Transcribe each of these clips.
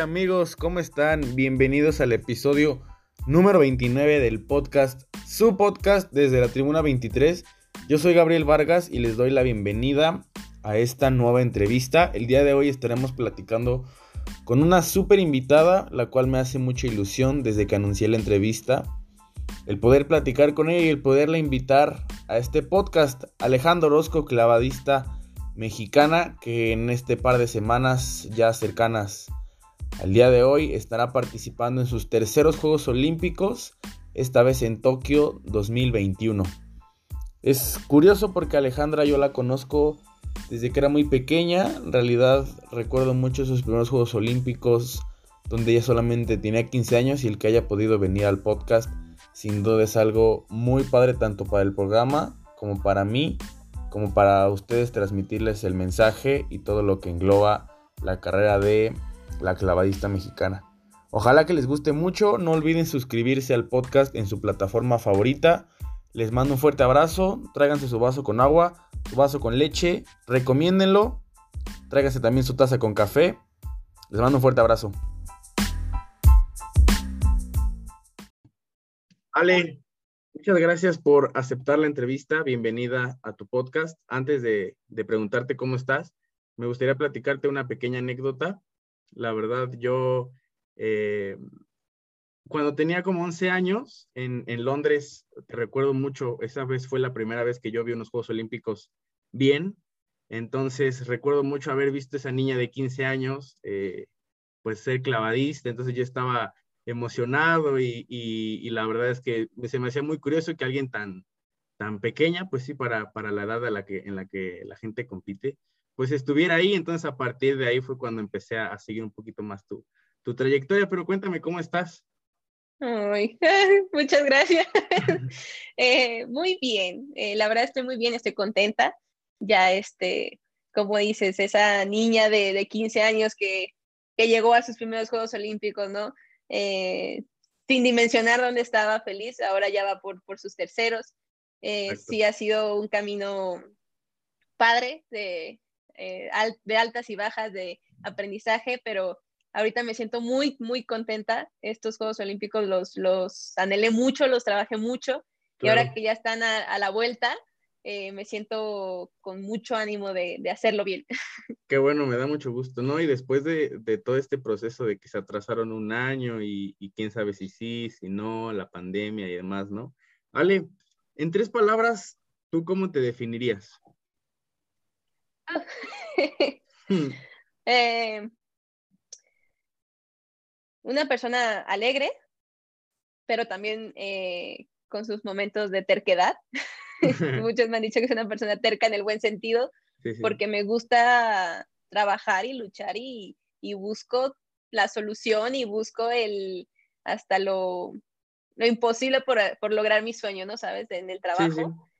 amigos, ¿cómo están? Bienvenidos al episodio número 29 del podcast, su podcast desde la Tribuna 23. Yo soy Gabriel Vargas y les doy la bienvenida a esta nueva entrevista. El día de hoy estaremos platicando con una súper invitada, la cual me hace mucha ilusión desde que anuncié la entrevista. El poder platicar con ella y el poderla invitar a este podcast. Alejandro Orozco, clavadista mexicana, que en este par de semanas ya cercanas al día de hoy estará participando en sus terceros Juegos Olímpicos, esta vez en Tokio 2021. Es curioso porque Alejandra yo la conozco desde que era muy pequeña, en realidad recuerdo mucho sus primeros Juegos Olímpicos donde ella solamente tenía 15 años y el que haya podido venir al podcast sin duda es algo muy padre tanto para el programa como para mí, como para ustedes transmitirles el mensaje y todo lo que engloba la carrera de la clavadista mexicana. Ojalá que les guste mucho, no olviden suscribirse al podcast en su plataforma favorita. Les mando un fuerte abrazo, tráiganse su vaso con agua, su vaso con leche, recomiéndenlo, tráiganse también su taza con café. Les mando un fuerte abrazo. Ale, muchas gracias por aceptar la entrevista. Bienvenida a tu podcast. Antes de, de preguntarte cómo estás, me gustaría platicarte una pequeña anécdota la verdad, yo eh, cuando tenía como 11 años en, Londres, te recuerdo mucho, esa vez fue la primera vez que yo vi unos Juegos Olímpicos bien. Entonces recuerdo mucho haber visto esa niña de 15 años, eh, pues ser clavadista. Entonces yo estaba emocionado y, la verdad es que se me hacía muy curioso que alguien tan, tan pequeña, pues sí, para, para la edad la que, en la que la gente compite, pues estuviera ahí. Entonces a partir de ahí fue cuando empecé a, seguir un poquito más tu, tu trayectoria, pero cuéntame cómo estás. muchas gracias. Eh, muy bien, eh, la verdad estoy muy bien, estoy contenta. Ya, este, como dices, esa niña de, de 15 años que, que, llegó a sus primeros Juegos Olímpicos, ¿no? Eh, sin dimensionar dónde estaba feliz, ahora ya va por, por sus terceros. sí ha sido un camino padre de, eh, de altas y bajas de aprendizaje, pero ahorita me siento muy, muy contenta. Estos Juegos Olímpicos los, los anhelé mucho, los trabajé mucho y ahora que ya están a, la vuelta, eh, me siento con mucho ánimo de, de, hacerlo bien. Qué bueno, me da mucho gusto, ¿no? Y después de, de todo este proceso de que se atrasaron un año y, y, quién sabe si sí, si no, la pandemia y demás, ¿no? Ale, en tres palabras, ¿tú cómo te definirías? Hmm. Eh, una persona alegre, pero también eh, con sus momentos de terquedad. Muchos me han dicho que es una persona terca en el buen sentido, porque me gusta trabajar y luchar y, busco la solución y busco el hasta lo, lo imposible por, lograr mi sueño, ¿no? ¿Sabes? En el trabajo.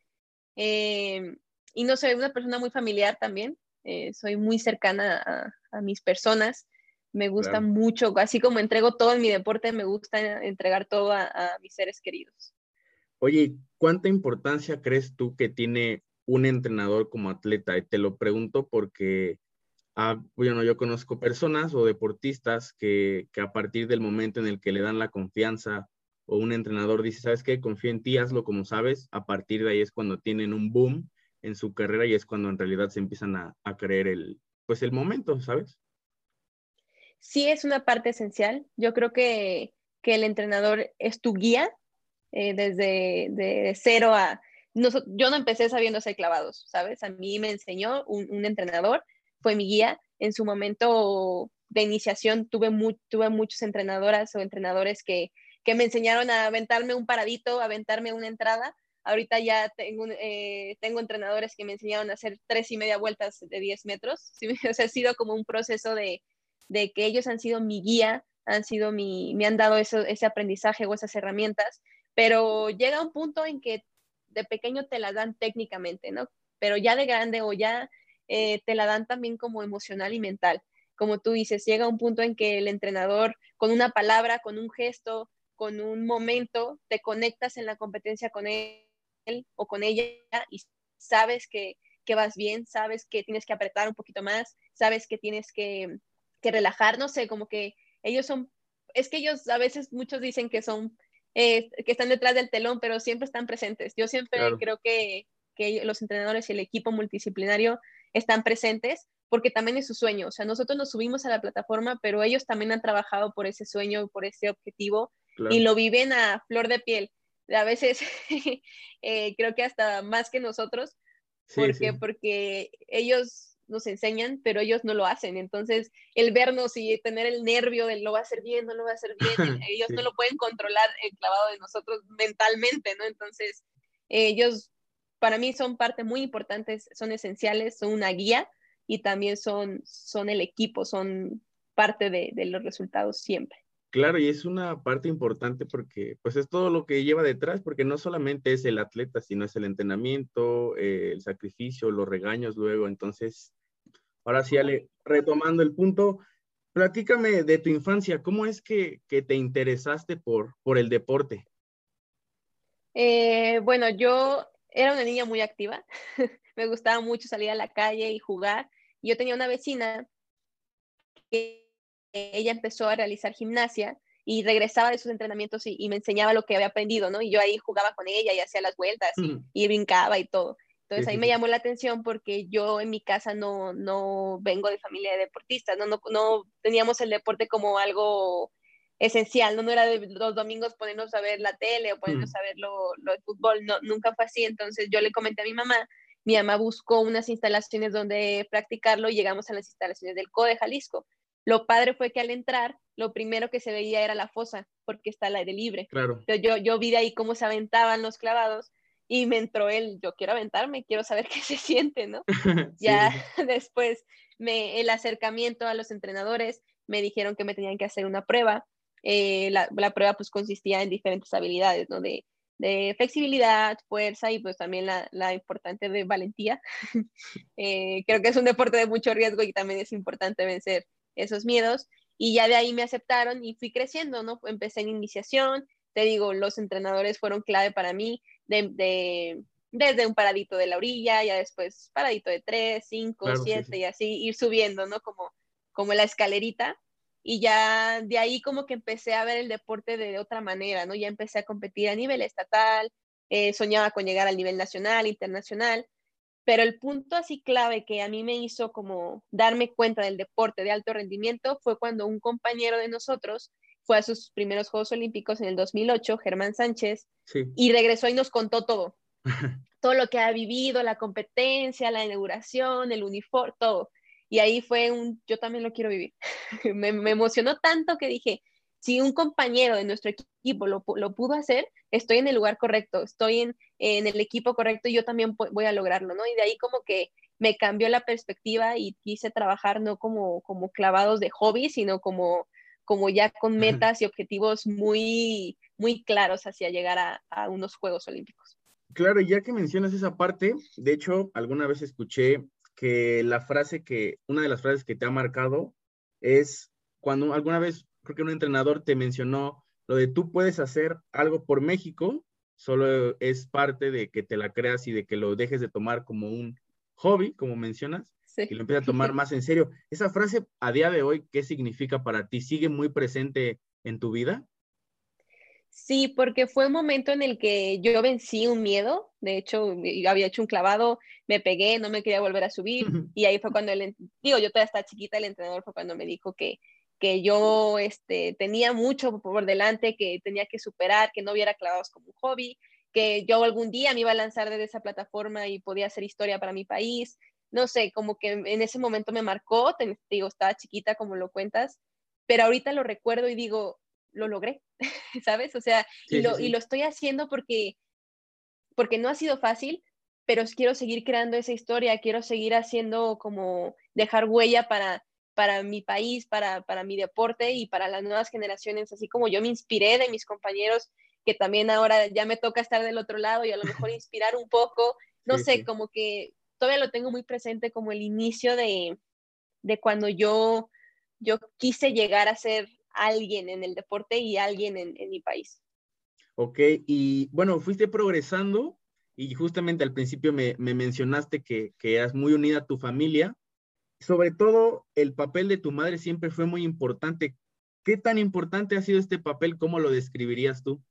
Eh, y no soy una persona muy familiar también, eh, soy muy cercana a, mis personas, me gusta mucho, así como entrego todo en mi deporte, me gusta entregar todo a, mis seres queridos. Oye, ¿cuánta importancia crees tú que tiene un entrenador como atleta? Y te lo pregunto porque, ah, bueno, yo conozco personas o deportistas que, que a partir del momento en el que le dan la confianza o un entrenador dice, ¿sabes qué? Confío en ti, hazlo como sabes, a partir de ahí es cuando tienen un boom en su carrera y es cuando en realidad se empiezan a, creer el, pues el momento, ¿sabes? Sí, es una parte esencial. Yo creo que, el entrenador es tu guía eh, desde de cero a... yo no empecé sabiendo hacer clavados, ¿sabes? A mí me enseñó un, entrenador, fue mi guía. En su momento de iniciación tuve, tuve muchos entrenadoras o entrenadores que, que me enseñaron a aventarme un paradito, a aventarme una entrada, Ahorita ya tengo, eh, tengo entrenadores que me enseñaron a hacer tres y media vueltas de 10 metros. O sea, ha sido como un proceso de, de, que ellos han sido mi guía, han sido mi, me han dado eso, ese aprendizaje o esas herramientas, pero llega un punto en que de pequeño te la dan técnicamente, ¿no? Pero ya de grande o ya eh, te la dan también como emocional y mental. Como tú dices, llega un punto en que el entrenador con una palabra, con un gesto, con un momento, te conectas en la competencia con él o con ella y sabes que, vas bien, sabes que tienes que apretar un poquito más, sabes que tienes que, relajar, no sé, como que ellos son, es que ellos a veces muchos dicen que son, eh, que están detrás del telón, pero siempre están presentes. Yo siempre creo que, que los entrenadores y el equipo multidisciplinario están presentes porque también es su sueño. O sea, nosotros nos subimos a la plataforma, pero ellos también han trabajado por ese sueño, por ese objetivo y lo viven a flor de piel. A veces eh, creo que hasta más que nosotros, porque, porque ellos nos enseñan, pero ellos no lo hacen. Entonces, el vernos y tener el nervio de lo va a hacer bien, no lo va a hacer bien, ellos no lo pueden controlar el clavado de nosotros mentalmente, ¿no? Entonces, ellos para mí son parte muy importante, son esenciales, son una guía y también son, son el equipo, son parte de, de los resultados siempre. Claro, y es una parte importante porque pues es todo lo que lleva detrás, porque no solamente es el atleta, sino es el entrenamiento, eh, el sacrificio, los regaños luego. Entonces, ahora sí, Ale, retomando el punto, platícame de tu infancia, ¿cómo es que, que te interesaste por, por el deporte? Eh, bueno, yo era una niña muy activa, me gustaba mucho salir a la calle y jugar. Yo tenía una vecina que ella empezó a realizar gimnasia y regresaba de sus entrenamientos y, me enseñaba lo que había aprendido, ¿no? Y yo ahí jugaba con ella y hacía las vueltas y, brincaba y todo. Entonces ahí me llamó la atención porque yo en mi casa no, no vengo de familia de deportistas, ¿no? No, no teníamos el deporte como algo esencial, ¿no? no era de los domingos ponernos a ver la tele o ponernos a ver lo, lo de fútbol, no, nunca fue así, entonces yo le comenté a mi mamá, mi mamá buscó unas instalaciones donde practicarlo y llegamos a las instalaciones del CODE Jalisco. Lo padre fue que al entrar, lo primero que se veía era la fosa, porque está al aire libre. Claro. Entonces yo, yo vi de ahí cómo se aventaban los clavados y me entró el, yo quiero aventarme, quiero saber qué se siente, ¿no? Ya después me, el acercamiento a los entrenadores, me dijeron que me tenían que hacer una prueba eh, la, prueba pues consistía en diferentes habilidades, ¿no? De, flexibilidad, fuerza y pues también la, importante de valentía. Eh, creo que es un deporte de mucho riesgo y también es importante vencer esos miedos. Y ya de ahí me aceptaron y fui creciendo, ¿no? Empecé en iniciación, te digo, los entrenadores fueron clave para mí, de, desde un paradito de la orilla, ya después paradito de tres, cinco, siete y así ir subiendo, ¿no? Como, como la escalerita y ya de ahí como que empecé a ver el deporte de otra manera, ¿no? Ya empecé a competir a nivel estatal, eh, soñaba con llegar al nivel nacional, internacional, pero el punto así clave que a mí me hizo como darme cuenta del deporte de alto rendimiento fue cuando un compañero de nosotros fue a sus primeros Juegos Olímpicos en el 2008, Germán Sánchez, y regresó y nos contó todo, todo lo que ha vivido, la competencia, la inauguración, el uniforme, todo. Y ahí fue un, yo también lo quiero vivir. me, emocionó tanto que dije, si un compañero de nuestro equipo lo, lo, pudo hacer, estoy en el lugar correcto, estoy en, en, el equipo correcto y yo también voy a lograrlo, ¿no? Y de ahí como que me cambió la perspectiva y quise trabajar no como, como clavados de hobby, sino como, como ya con metas y objetivos muy, muy claros hacia llegar a, a unos Juegos Olímpicos. Claro, ya que mencionas esa parte, de hecho, alguna vez escuché que la frase que, una de las frases que te ha marcado es cuando alguna vez, creo que un entrenador te mencionó lo de tú puedes hacer algo por México, solo es parte de que te la creas y de que lo dejes de tomar como un hobby, como mencionas, y lo empieces a tomar más en serio. Esa frase a día de hoy, ¿qué significa para ti? ¿Sigue muy presente en tu vida? Sí, porque fue un momento en el que yo vencí un miedo. De hecho, había hecho un clavado, me pegué, no me quería volver a subir. Y ahí fue cuando, el, digo, yo todavía estaba chiquita, el entrenador fue cuando me dijo que, que yo este, tenía mucho por delante, que tenía que superar, que no hubiera clavados como un hobby, que yo algún día me iba a lanzar desde esa plataforma y podía hacer historia para mi país. No sé, como que en ese momento me marcó, te digo, estaba chiquita como lo cuentas, pero ahorita lo recuerdo y digo, lo logré, ¿sabes? O sea, y, lo, y lo estoy haciendo porque, porque no ha sido fácil, pero quiero seguir creando esa historia, quiero seguir haciendo como dejar huella para, para mi país, para, para mi deporte y para las nuevas generaciones, así como yo me inspiré de mis compañeros, que también ahora ya me toca estar del otro lado y a lo mejor inspirar un poco, no sé, como que todavía lo tengo muy presente como el inicio de, de cuando yo, yo quise llegar a ser alguien en el deporte y alguien en, mi país. Ok, y bueno, fuiste progresando y justamente al principio me, mencionaste que, que, eras muy unida a tu familia. Sobre todo, el papel de tu madre siempre fue muy importante. ¿Qué tan importante ha sido este papel? ¿Cómo lo describirías tú?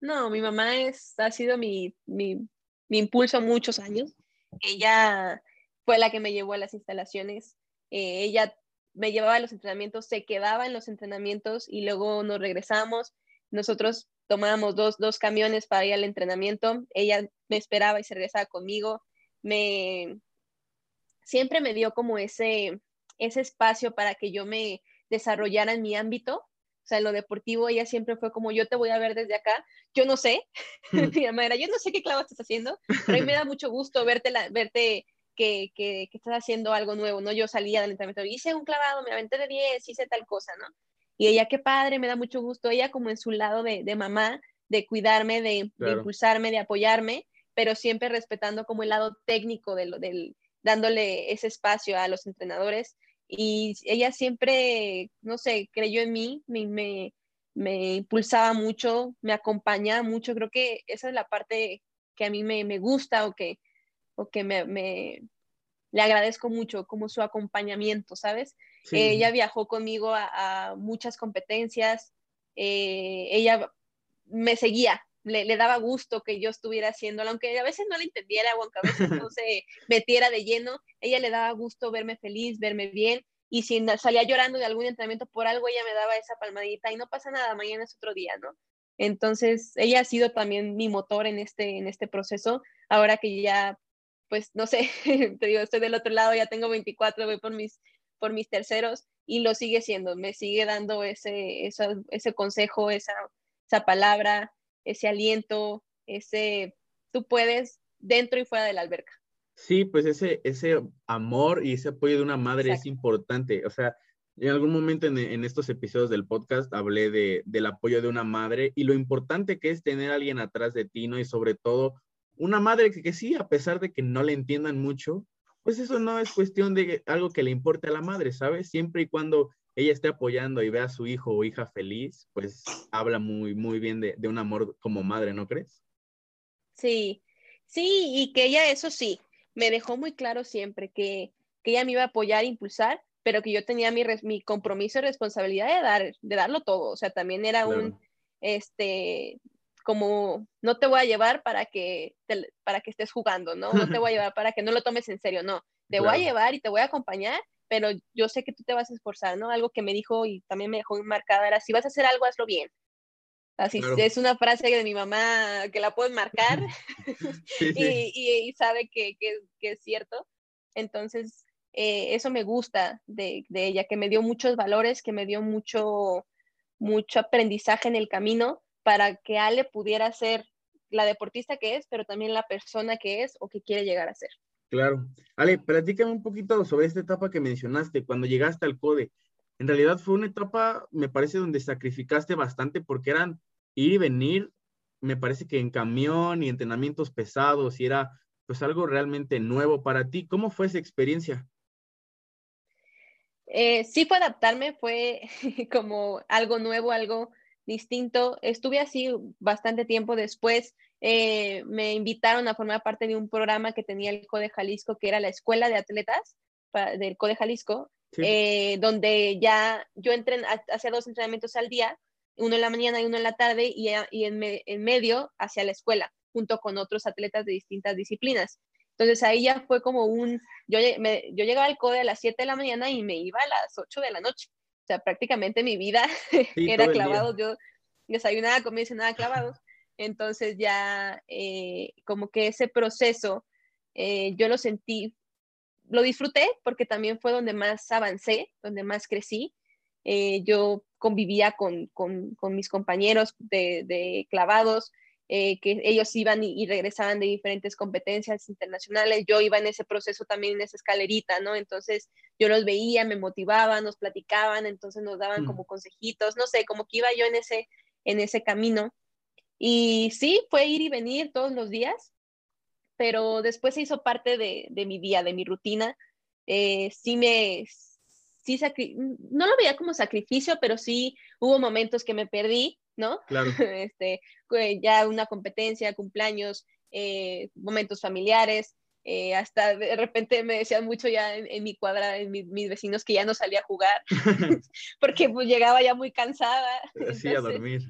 No, mi mamá es, ha sido mi, mi, mi impulso muchos años. Ella fue la que me llevó a las instalaciones. Eh, ella me llevaba a los entrenamientos, se quedaba en los entrenamientos y luego nos regresamos. Nosotros tomábamos dos, dos camiones para ir al entrenamiento. Ella me esperaba y se regresaba conmigo. Me, siempre me dio como ese, ese espacio para que yo me desarrollara en mi ámbito. O sea, en lo deportivo ella siempre fue como, yo te voy a ver desde acá. Yo no sé, mi mamá era, yo no sé qué clavo estás haciendo, pero a mí me da mucho gusto verte, la, verte que, que, que, estás haciendo algo nuevo, ¿no? Yo salía del entrenamiento, hice un clavado, me aventé de 10, hice tal cosa, ¿no? Y ella, qué padre, me da mucho gusto. Ella como en su lado de, de mamá, de cuidarme, de, de, impulsarme, de apoyarme, pero siempre respetando como el lado técnico de lo, del, dándole ese espacio a los entrenadores. Y ella siempre, no sé, creyó en mí, me, me, me impulsaba mucho, me acompañaba mucho. Creo que esa es la parte que a mí me, me gusta o que, o que me, me, le agradezco mucho, como su acompañamiento, ¿sabes? ella viajó conmigo a, a muchas competencias, eh, ella me seguía, le, le, daba gusto que yo estuviera haciéndolo, aunque a veces no le entendiera o aunque a veces no se metiera de lleno, ella le daba gusto verme feliz, verme bien, y si salía llorando de algún entrenamiento por algo, ella me daba esa palmadita y no pasa nada, mañana es otro día, ¿no? Entonces, ella ha sido también mi motor en este, en este proceso, ahora que ya, pues, no sé, te digo, estoy del otro lado, ya tengo 24, voy por mis, por mis terceros, y lo sigue siendo, me sigue dando ese, ese, ese consejo, esa, esa palabra, ese aliento, ese tú puedes dentro y fuera de la alberca. Sí, pues ese, ese amor y ese apoyo de una madre Exacto. es importante. O sea, en algún momento en, en estos episodios del podcast hablé de, del apoyo de una madre y lo importante que es tener a alguien atrás de ti, ¿no? Y sobre todo una madre que, que sí, a pesar de que no le entiendan mucho, pues eso no es cuestión de algo que le importe a la madre, ¿sabes? Siempre y cuando ella esté apoyando y vea a su hijo o hija feliz, pues habla muy, muy bien de, de, un amor como madre, ¿no crees? Sí, sí, y que ella, eso sí, me dejó muy claro siempre que, que ella me iba a apoyar, impulsar, pero que yo tenía mi, mi compromiso y responsabilidad de, dar, de darlo todo. O sea, también era claro. un, este, como, no te voy a llevar para que, te, para que estés jugando, ¿no? No te voy a llevar para que no lo tomes en serio, no. Te claro. voy a llevar y te voy a acompañar, pero yo sé que tú te vas a esforzar, ¿no? Algo que me dijo y también me dejó marcada era, si vas a hacer algo, hazlo bien. Así claro. es una frase de mi mamá que la pueden marcar sí, sí. Y, y, y, sabe que, que, que, es cierto. Entonces, eh, eso me gusta de, de, ella, que me dio muchos valores, que me dio mucho, mucho aprendizaje en el camino para que Ale pudiera ser la deportista que es, pero también la persona que es o que quiere llegar a ser. Claro. Ale, platícame un poquito sobre esta etapa que mencionaste, cuando llegaste al CODE. En realidad fue una etapa, me parece, donde sacrificaste bastante porque eran ir y venir, me parece que en camión y entrenamientos pesados y era pues algo realmente nuevo para ti. ¿Cómo fue esa experiencia? Eh, sí fue adaptarme, fue como algo nuevo, algo distinto. Estuve así bastante tiempo después. Eh, me invitaron a formar parte de un programa que tenía el CODE Jalisco, que era la Escuela de Atletas para, del CODE Jalisco, sí. eh, donde ya yo entré, hacía dos entrenamientos al día, uno en la mañana y uno en la tarde, y, y en, me, en medio hacia la escuela, junto con otros atletas de distintas disciplinas. Entonces ahí ya fue como un, yo, me, yo llegaba al CODE a las 7 de la mañana y me iba a las 8 de la noche. O sea, prácticamente mi vida sí, era clavado. Yo desayunaba, comía y cenaba clavados. Entonces ya eh, como que ese proceso eh, yo lo sentí, lo disfruté porque también fue donde más avancé, donde más crecí. Eh, yo convivía con, con, con mis compañeros de, de clavados, eh, que ellos iban y, y, regresaban de diferentes competencias internacionales, yo iba en ese proceso también en esa escalerita, ¿no? Entonces yo los veía, me motivaban, nos platicaban, entonces nos daban mm. como consejitos, no sé, como que iba yo en ese, en ese camino. Y sí, fue ir y venir todos los días, pero después se hizo parte de, de mi día, de mi rutina. Eh, sí me, sí, no lo veía como sacrificio, pero sí hubo momentos que me perdí, ¿no? Claro. Este, ya una competencia, cumpleaños, eh, momentos familiares, Eh, hasta de repente me decían mucho ya en, mi cuadra, en mis vecinos, que ya no salía a jugar, porque pues llegaba ya muy cansada. Sí, a dormir.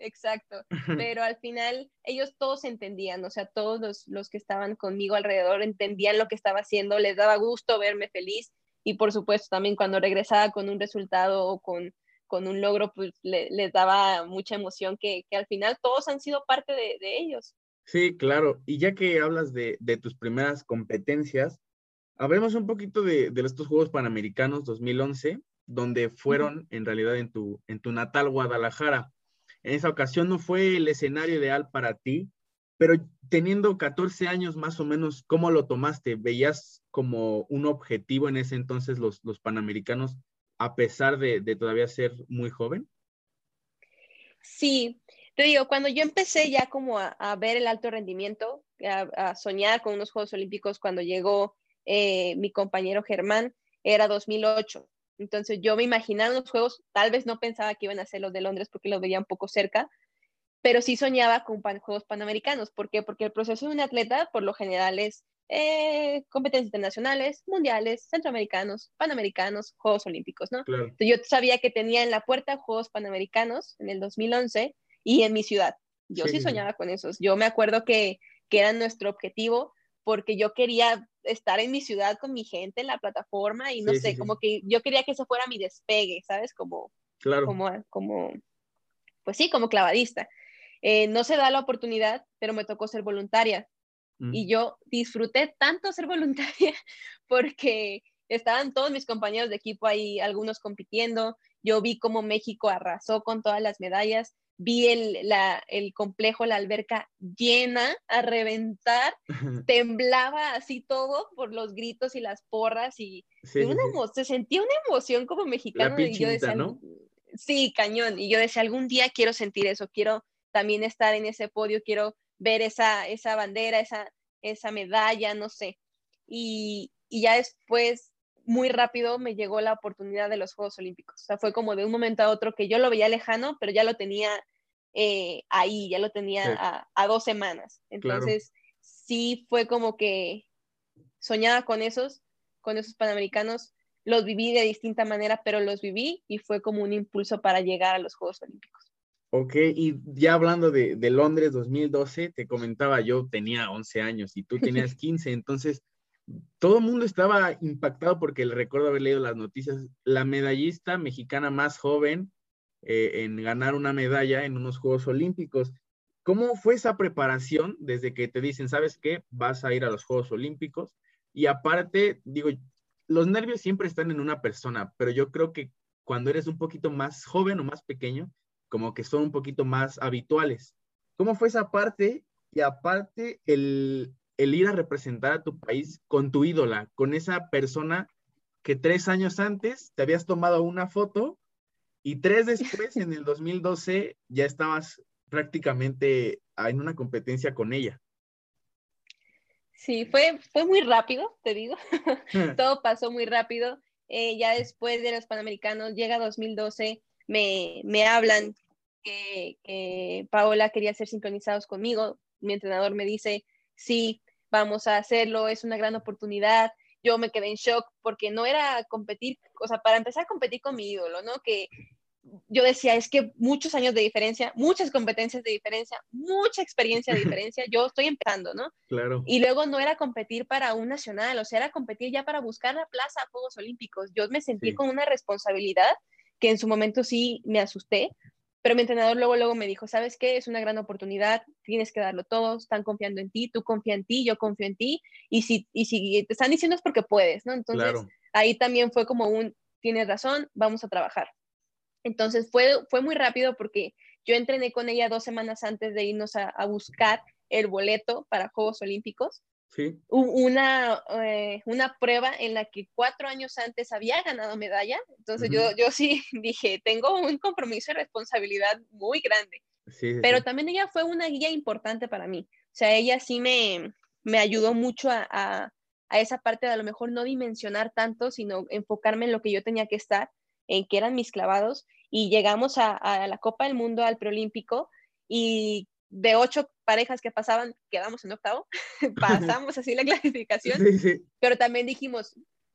Exacto, pero al final ellos todos entendían, o sea, todos los, los, que estaban conmigo alrededor entendían lo que estaba haciendo, les daba gusto verme feliz. Y por supuesto también cuando regresaba con un resultado o con, con un logro, pues les daba mucha emoción que, que, al final todos han sido parte de, de ellos. Sí, claro, y ya que hablas de, de tus primeras competencias, hablemos un poquito de, de, estos Juegos Panamericanos 2011, donde fueron en realidad en tu, en tu natal Guadalajara. En esa ocasión no fue el escenario ideal para ti, pero teniendo 14 años más o menos, ¿cómo lo tomaste? ¿Veías como un objetivo en ese entonces los, los Panamericanos a pesar de, todavía ser muy joven? Sí, te digo, cuando yo empecé ya como a, ver el alto rendimiento, a, soñar con unos Juegos Olímpicos cuando llegó eh, mi compañero Germán, era 2008. Entonces yo me imaginaba unos juegos, tal vez no pensaba que iban a ser los de Londres porque los veía un poco cerca, pero sí soñaba con Juegos Panamericanos. ¿Por qué? Porque el proceso de un atleta por lo general es eh, competencias internacionales, mundiales, centroamericanos, panamericanos, Juegos Olímpicos, ¿no? yo sabía que tenía en la puerta Juegos Panamericanos en el 2011 y en mi ciudad. Yo sí, soñaba con esos. Yo me acuerdo que, que era nuestro objetivo porque yo quería estar en mi ciudad con mi gente en la plataforma y no sé, como que yo quería que eso fuera mi despegue, ¿sabes? Como, claro. como, como, pues sí, como clavadista. Eh, no se da la oportunidad, pero me tocó ser voluntaria. Mm. Y yo disfruté tanto ser voluntaria porque estaban todos mis compañeros de equipo ahí, algunos compitiendo. Yo vi cómo México arrasó con todas las medallas vi el, la, el complejo, la alberca llena a reventar, temblaba así todo por los gritos y las porras y se sentía una emoción como mexicano. y yo decía, ¿no? Sí, cañón. Y yo decía, algún día quiero sentir eso, quiero también estar en ese podio, quiero ver esa, esa bandera, esa, esa medalla, no sé. Y, y ya después muy rápido me llegó la oportunidad de los Juegos Olímpicos. O sea, fue como de un momento a otro que yo lo veía lejano, pero ya lo tenía eh, ahí, ya lo tenía a, dos semanas. Entonces, sí fue como que soñaba con esos, con esos panamericanos. Los viví de distinta manera, pero los viví y fue como un impulso para llegar a los Juegos Olímpicos. Ok, y ya hablando de, de Londres 2012, te comentaba, yo tenía 11 años y tú tenías 15, entonces todo el mundo estaba impactado porque le recuerdo haber leído las noticias, la medallista mexicana más joven eh, en ganar una medalla en unos Juegos Olímpicos. ¿Cómo fue esa preparación desde que te dicen, sabes qué, vas a ir a los Juegos Olímpicos? Y aparte, digo, los nervios siempre están en una persona, pero yo creo que cuando eres un poquito más joven o más pequeño, como que son un poquito más habituales. ¿Cómo fue esa parte? Y aparte, el, el ir a representar a tu país con tu ídola, con esa persona que tres años antes te habías tomado una foto y tres después, en el 2012, ya estabas prácticamente en una competencia con ella. Sí, fue, fue muy rápido, te digo. Todo pasó muy rápido. Eh, ya después de los Panamericanos, llega 2012, me, me hablan que, que Paola quería ser sincronizados conmigo. Mi entrenador me dice, sí, vamos a hacerlo, es una gran oportunidad. Yo me quedé en shock porque no era competir, o sea, para empezar a competir con mi ídolo, ¿no? Que yo decía, es que muchos años de diferencia, muchas competencias de diferencia, mucha experiencia de diferencia, yo estoy empezando, ¿no? Claro. Y luego no era competir para un nacional, o sea, era competir ya para buscar la plaza a Juegos Olímpicos. Yo me sentí con una responsabilidad que en su momento sí me asusté, pero mi entrenador luego, luego me dijo, ¿sabes qué? Es una gran oportunidad, tienes que darlo todo, están confiando en ti, tú confía en ti, yo confío en ti, y si, y si te están diciendo es porque puedes, ¿no? Entonces, ahí también fue como un, tienes razón, vamos a trabajar. Entonces, fue, fue muy rápido porque yo entrené con ella dos semanas antes de irnos a, a buscar el boleto para Juegos Olímpicos una, eh, una prueba en la que cuatro años antes había ganado medalla. Entonces yo, yo sí dije, tengo un compromiso y responsabilidad muy grande. Pero también ella fue una guía importante para mí. O sea, ella sí me, me ayudó mucho a, a, esa parte de a lo mejor no dimensionar tanto, sino enfocarme en lo que yo tenía que estar, en que eran mis clavados. Y llegamos a, a la Copa del Mundo, al preolímpico, y de ocho parejas que pasaban, quedamos en octavo, pasamos así la clasificación, pero también dijimos,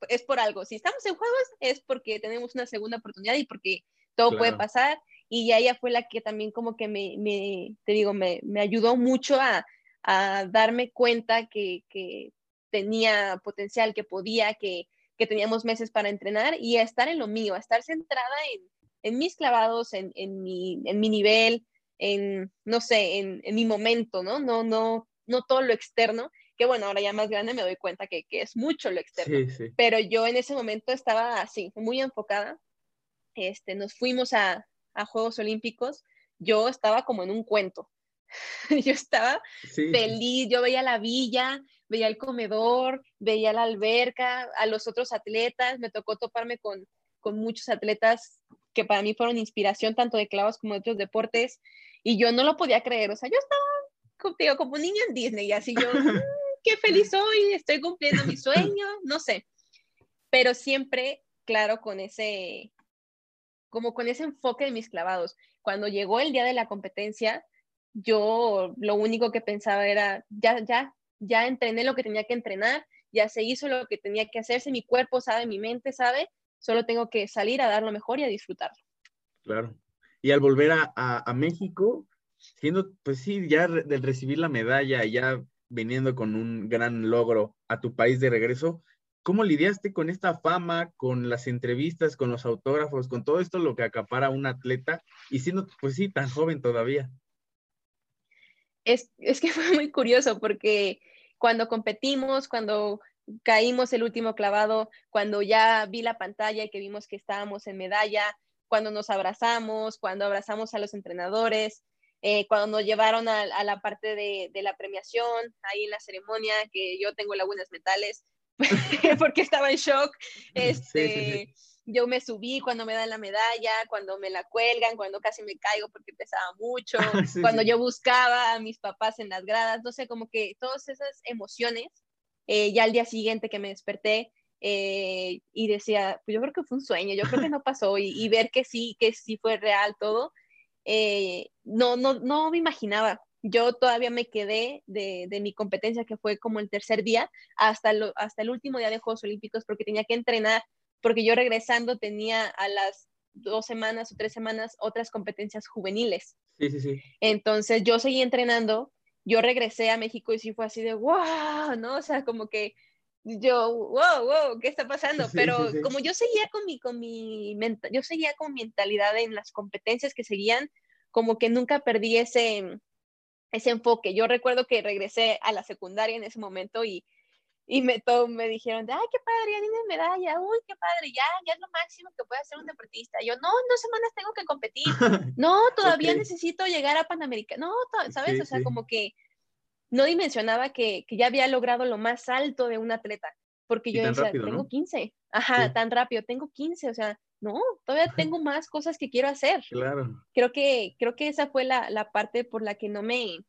es por algo, si estamos en juegos es porque tenemos una segunda oportunidad y porque todo puede pasar, y ya ella fue la que también como que me, me te digo, me, me ayudó mucho a, a darme cuenta que, que, tenía potencial, que podía, que, que, teníamos meses para entrenar y a estar en lo mío, a estar centrada en, en mis clavados, en, en, mi, en mi nivel, en, no sé, en, en, mi momento, ¿no? No, no, no todo lo externo, que bueno, ahora ya más grande me doy cuenta que, que es mucho lo externo, sí, sí. pero yo en ese momento estaba así, muy enfocada. Este, nos fuimos a, a Juegos Olímpicos, yo estaba como en un cuento. yo estaba feliz, yo veía la villa, veía el comedor, veía la alberca, a los otros atletas, me tocó toparme con, con muchos atletas que para mí fueron inspiración tanto de clavos como de otros deportes y yo no lo podía creer, o sea, yo estaba contigo como un niño en Disney y así yo, mm, qué feliz soy, estoy cumpliendo mi sueño, no sé, pero siempre, claro, con ese, como con ese enfoque de mis clavados. Cuando llegó el día de la competencia, yo lo único que pensaba era, ya, ya, ya entrené lo que tenía que entrenar, ya se hizo lo que tenía que hacerse, mi cuerpo sabe, mi mente sabe, solo tengo que salir a dar lo mejor y a disfrutarlo. Claro. Y al volver a, a, México, siendo, pues sí, ya del recibir la medalla, ya viniendo con un gran logro a tu país de regreso, ¿Cómo lidiaste con esta fama, con las entrevistas, con los autógrafos, con todo esto lo que acapara un atleta y siendo, pues sí, tan joven todavía? Es, es que fue muy curioso porque cuando competimos, cuando caímos el último clavado, cuando ya vi la pantalla y que vimos que estábamos en medalla, cuando nos abrazamos, cuando abrazamos a los entrenadores, eh, cuando nos llevaron a, a la parte de, de, la premiación, ahí en la ceremonia, que yo tengo lagunas mentales, porque estaba en shock. Este, Yo me subí cuando me dan la medalla, cuando me la cuelgan, cuando casi me caigo porque pesaba mucho, cuando yo buscaba a mis papás en las gradas, no sé, como que todas esas emociones, eh, ya al día siguiente que me desperté, eh, y decía, pues yo creo que fue un sueño, yo creo que no pasó, y, ver que sí, que sí fue real todo, eh, no, no, no me imaginaba yo todavía me quedé de, de, mi competencia, que fue como el tercer día, hasta, hasta el último día de Juegos Olímpicos, porque tenía que entrenar, porque yo regresando tenía a las dos semanas o tres semanas otras competencias juveniles. Sí, sí, sí. Entonces yo seguí entrenando, yo regresé a México y sí fue así de, wow, ¿no? O sea, como que yo, wow, wow, ¿qué está pasando? Pero como yo seguía con mi, con mi, yo seguía con mentalidad en las competencias que seguían, como que nunca perdí ese, ese enfoque. Yo recuerdo que regresé a la secundaria en ese momento y, y me, todo, me dijeron, ay, qué padre, ya tienes medalla, uy, qué padre, ya, ya es lo máximo que puede hacer un deportista. Yo, no, en dos semanas tengo que competir, no, todavía necesito llegar a Panamérica, no, ¿sabes? o sea, como que no dimensionaba que, que, ya había logrado lo más alto de un atleta, porque yo decía, tengo 15, ajá, tan rápido, tengo 15, o sea, no, todavía tengo más cosas que quiero hacer. Claro. Creo que, creo que esa fue la, la, parte por la que no me,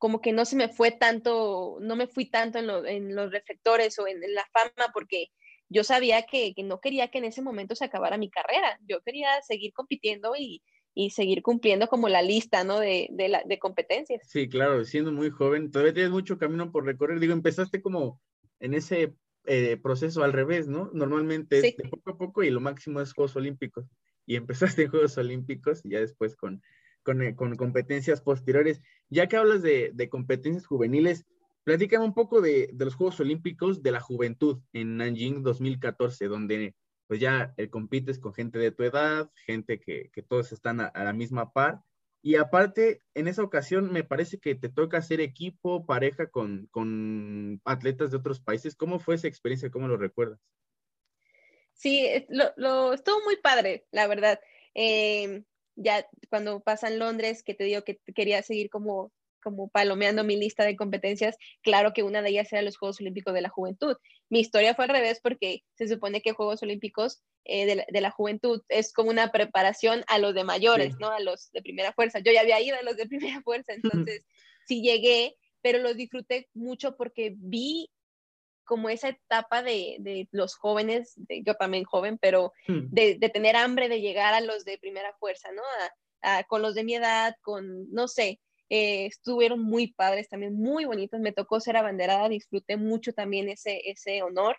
como que no se me fue tanto, no me fui tanto en, en los reflectores o en, la fama, porque yo sabía que, que, no quería que en ese momento se acabara mi carrera. Yo quería seguir compitiendo y, y seguir cumpliendo como la lista, ¿no? De, de, la, de competencias. Sí, claro, siendo muy joven, todavía tienes mucho camino por recorrer. Digo, empezaste como en ese eh, proceso al revés, ¿no? Normalmente es de poco a poco y lo máximo es Juegos Olímpicos. Y empezaste en Juegos Olímpicos y ya después con, con, eh, con competencias posteriores. Ya que hablas de, competencias juveniles, platícame un poco de, los Juegos Olímpicos de la Juventud en Nanjing 2014, donde pues ya eh, compites con gente de tu edad, gente que, todos están a, la misma par y aparte, en esa ocasión me parece que te toca hacer equipo, pareja con, con atletas de otros países. ¿Cómo fue esa experiencia? ¿Cómo lo recuerdas? Sí, lo, lo estuvo muy padre, la verdad. Eh, ya cuando pasa en Londres, que te digo que quería seguir como como palomeando mi lista de competencias, claro que una de ellas era los Juegos Olímpicos de la Juventud. Mi historia fue al revés porque se supone que Juegos Olímpicos eh, de, la, Juventud es como una preparación a los de mayores, ¿no? A los de primera fuerza. Yo ya había ido a los de primera fuerza, entonces sí llegué, pero los disfruté mucho porque vi como esa etapa de, de los jóvenes, de, yo también joven, pero hmm. de, de, tener hambre de llegar a los de primera fuerza, ¿no? A, con los de mi edad, con, no sé, eh, estuvieron muy padres, también muy bonitos, me tocó ser abanderada, disfruté mucho también ese, ese honor.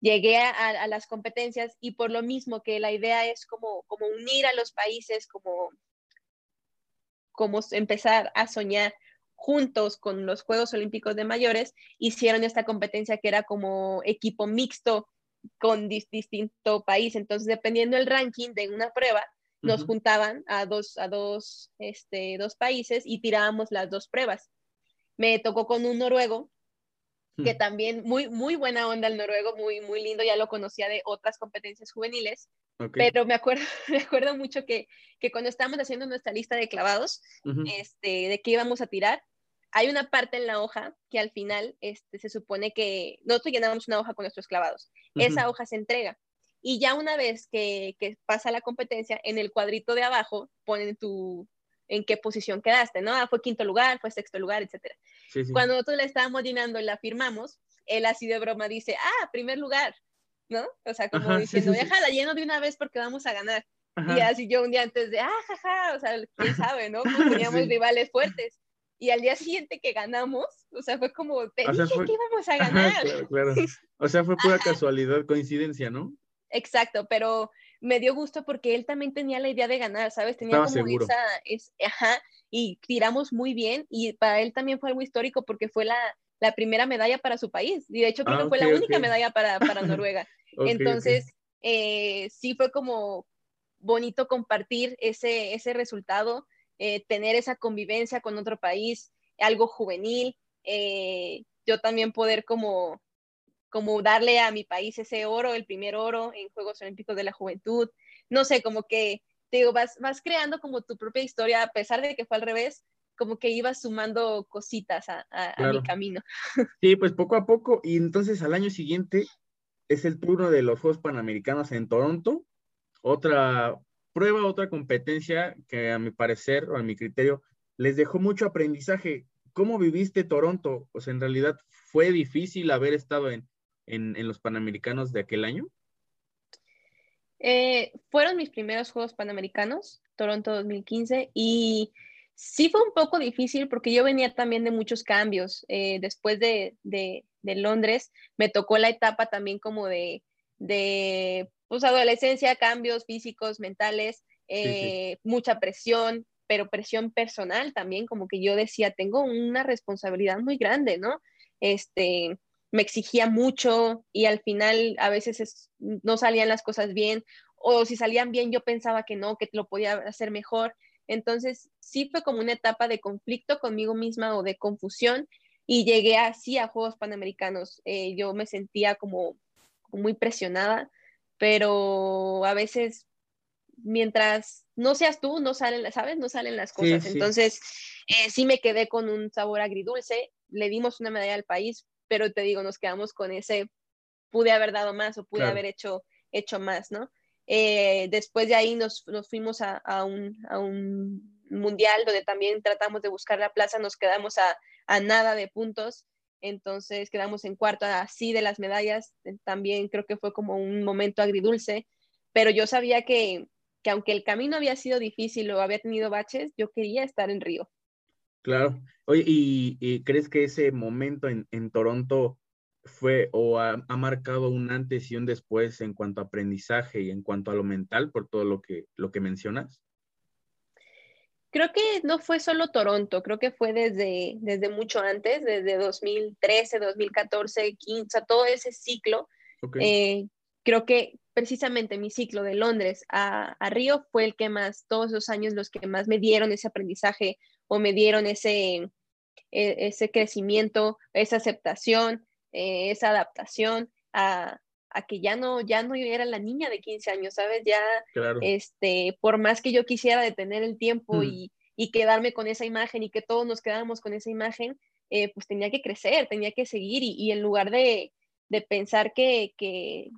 Llegué a, las competencias y por lo mismo que la idea es como, como unir a los países, como, como empezar a soñar juntos con los Juegos Olímpicos de mayores, hicieron esta competencia que era como equipo mixto con distinto país. Entonces, dependiendo del ranking de una prueba, nos juntaban a dos, a dos, este, dos países y tirábamos las dos pruebas. Me tocó con un noruego, que también muy, muy buena onda el noruego, muy, muy lindo, ya lo conocía de otras competencias juveniles, pero me acuerdo, me acuerdo mucho que, que cuando estábamos haciendo nuestra lista de clavados, este, de qué íbamos a tirar, hay una parte en la hoja que al final este, se supone que nosotros llenamos una hoja con nuestros clavados. Esa hoja se entrega. Y ya una vez que, que, pasa la competencia, en el cuadrito de abajo ponen tu, en qué posición quedaste, ¿no? Ah, fue quinto lugar, fue sexto lugar, etc. Cuando nosotros la estábamos llenando y la firmamos, él así de broma dice, ah, primer lugar, ¿no? O sea, como diciendo, deja la lleno de una vez porque vamos a ganar. Y así yo un día antes de, ah, jaja, o sea, quién sabe, ¿no? Pues teníamos rivales fuertes y al día siguiente que ganamos, o sea, fue como, te dije que íbamos a ganar. claro, claro. O sea, fue pura casualidad, coincidencia, ¿no? Exacto, pero me dio gusto porque él también tenía la idea de ganar, ¿sabes? Tenía como seguro. esa, es, ajá, y tiramos muy bien y para él también fue algo histórico porque fue la, la primera medalla para su país y de hecho creo que ah, fue la única medalla para, para Noruega. Entonces, eh, sí fue como bonito compartir ese, ese resultado eh, tener esa convivencia con otro país, algo juvenil, eh, yo también poder como, como darle a mi país ese oro, el primer oro en Juegos Olímpicos de la Juventud, no sé, como que, te digo, vas, vas creando como tu propia historia, a pesar de que fue al revés, como que ibas sumando cositas a, a mi camino. Sí, pues poco a poco, y entonces al año siguiente es el turno de los Juegos Panamericanos en Toronto, otra prueba otra competencia que a mi parecer o a mi criterio les dejó mucho aprendizaje. ¿Cómo viviste Toronto? O sea, en realidad fue difícil haber estado en, los Panamericanos de aquel año. Eh, fueron mis primeros Juegos Panamericanos, Toronto 2015, y sí fue un poco difícil porque yo venía también de muchos cambios. Eh, después de, Londres, me tocó la etapa también como de, de pues, adolescencia, cambios físicos, mentales, eh, mucha presión, pero presión personal también, como que yo decía, tengo una responsabilidad muy grande, ¿no? Este, me exigía mucho y al final a veces no salían las cosas bien, o si salían bien yo pensaba que no, que lo podía hacer mejor. Entonces, sí fue como una etapa de conflicto conmigo misma o de confusión y llegué así a Juegos Panamericanos. Eh, yo me sentía como muy presionada pero a veces mientras no seas tú, no salen, ¿sabes? No salen las cosas. Entonces, eh, sí me quedé con un sabor agridulce, le dimos una medalla al país, pero te digo, nos quedamos con ese, pude haber dado más o pude haber hecho, hecho más, ¿no? Eh, después de ahí nos, fuimos a, un, a, un, mundial donde también tratamos de buscar la plaza, nos quedamos a, a nada de puntos entonces quedamos en cuarto así de las medallas, también creo que fue como un momento agridulce, pero yo sabía que, que aunque el camino había sido difícil o había tenido baches, yo quería estar en Río. Claro. Oye, ¿y, crees que ese momento en, en Toronto fue o ha, ha, marcado un antes y un después en cuanto a aprendizaje y en cuanto a lo mental por todo lo que, lo que mencionas? Creo que no fue solo Toronto, creo que fue desde, desde mucho antes, desde 2013, 2014, 15, todo ese ciclo. Eh, creo que precisamente mi ciclo de Londres a, a, Río fue el que más, todos los años los que más me dieron ese aprendizaje o me dieron ese, e, ese crecimiento, esa aceptación, eh, esa adaptación a, a que ya no, ya no era la niña de 15 años, ¿sabes? Ya, este, por más que yo quisiera detener el tiempo y, quedarme con esa imagen y que todos nos quedáramos con esa imagen, eh, pues tenía que crecer, tenía que seguir y, en lugar de, pensar que, que,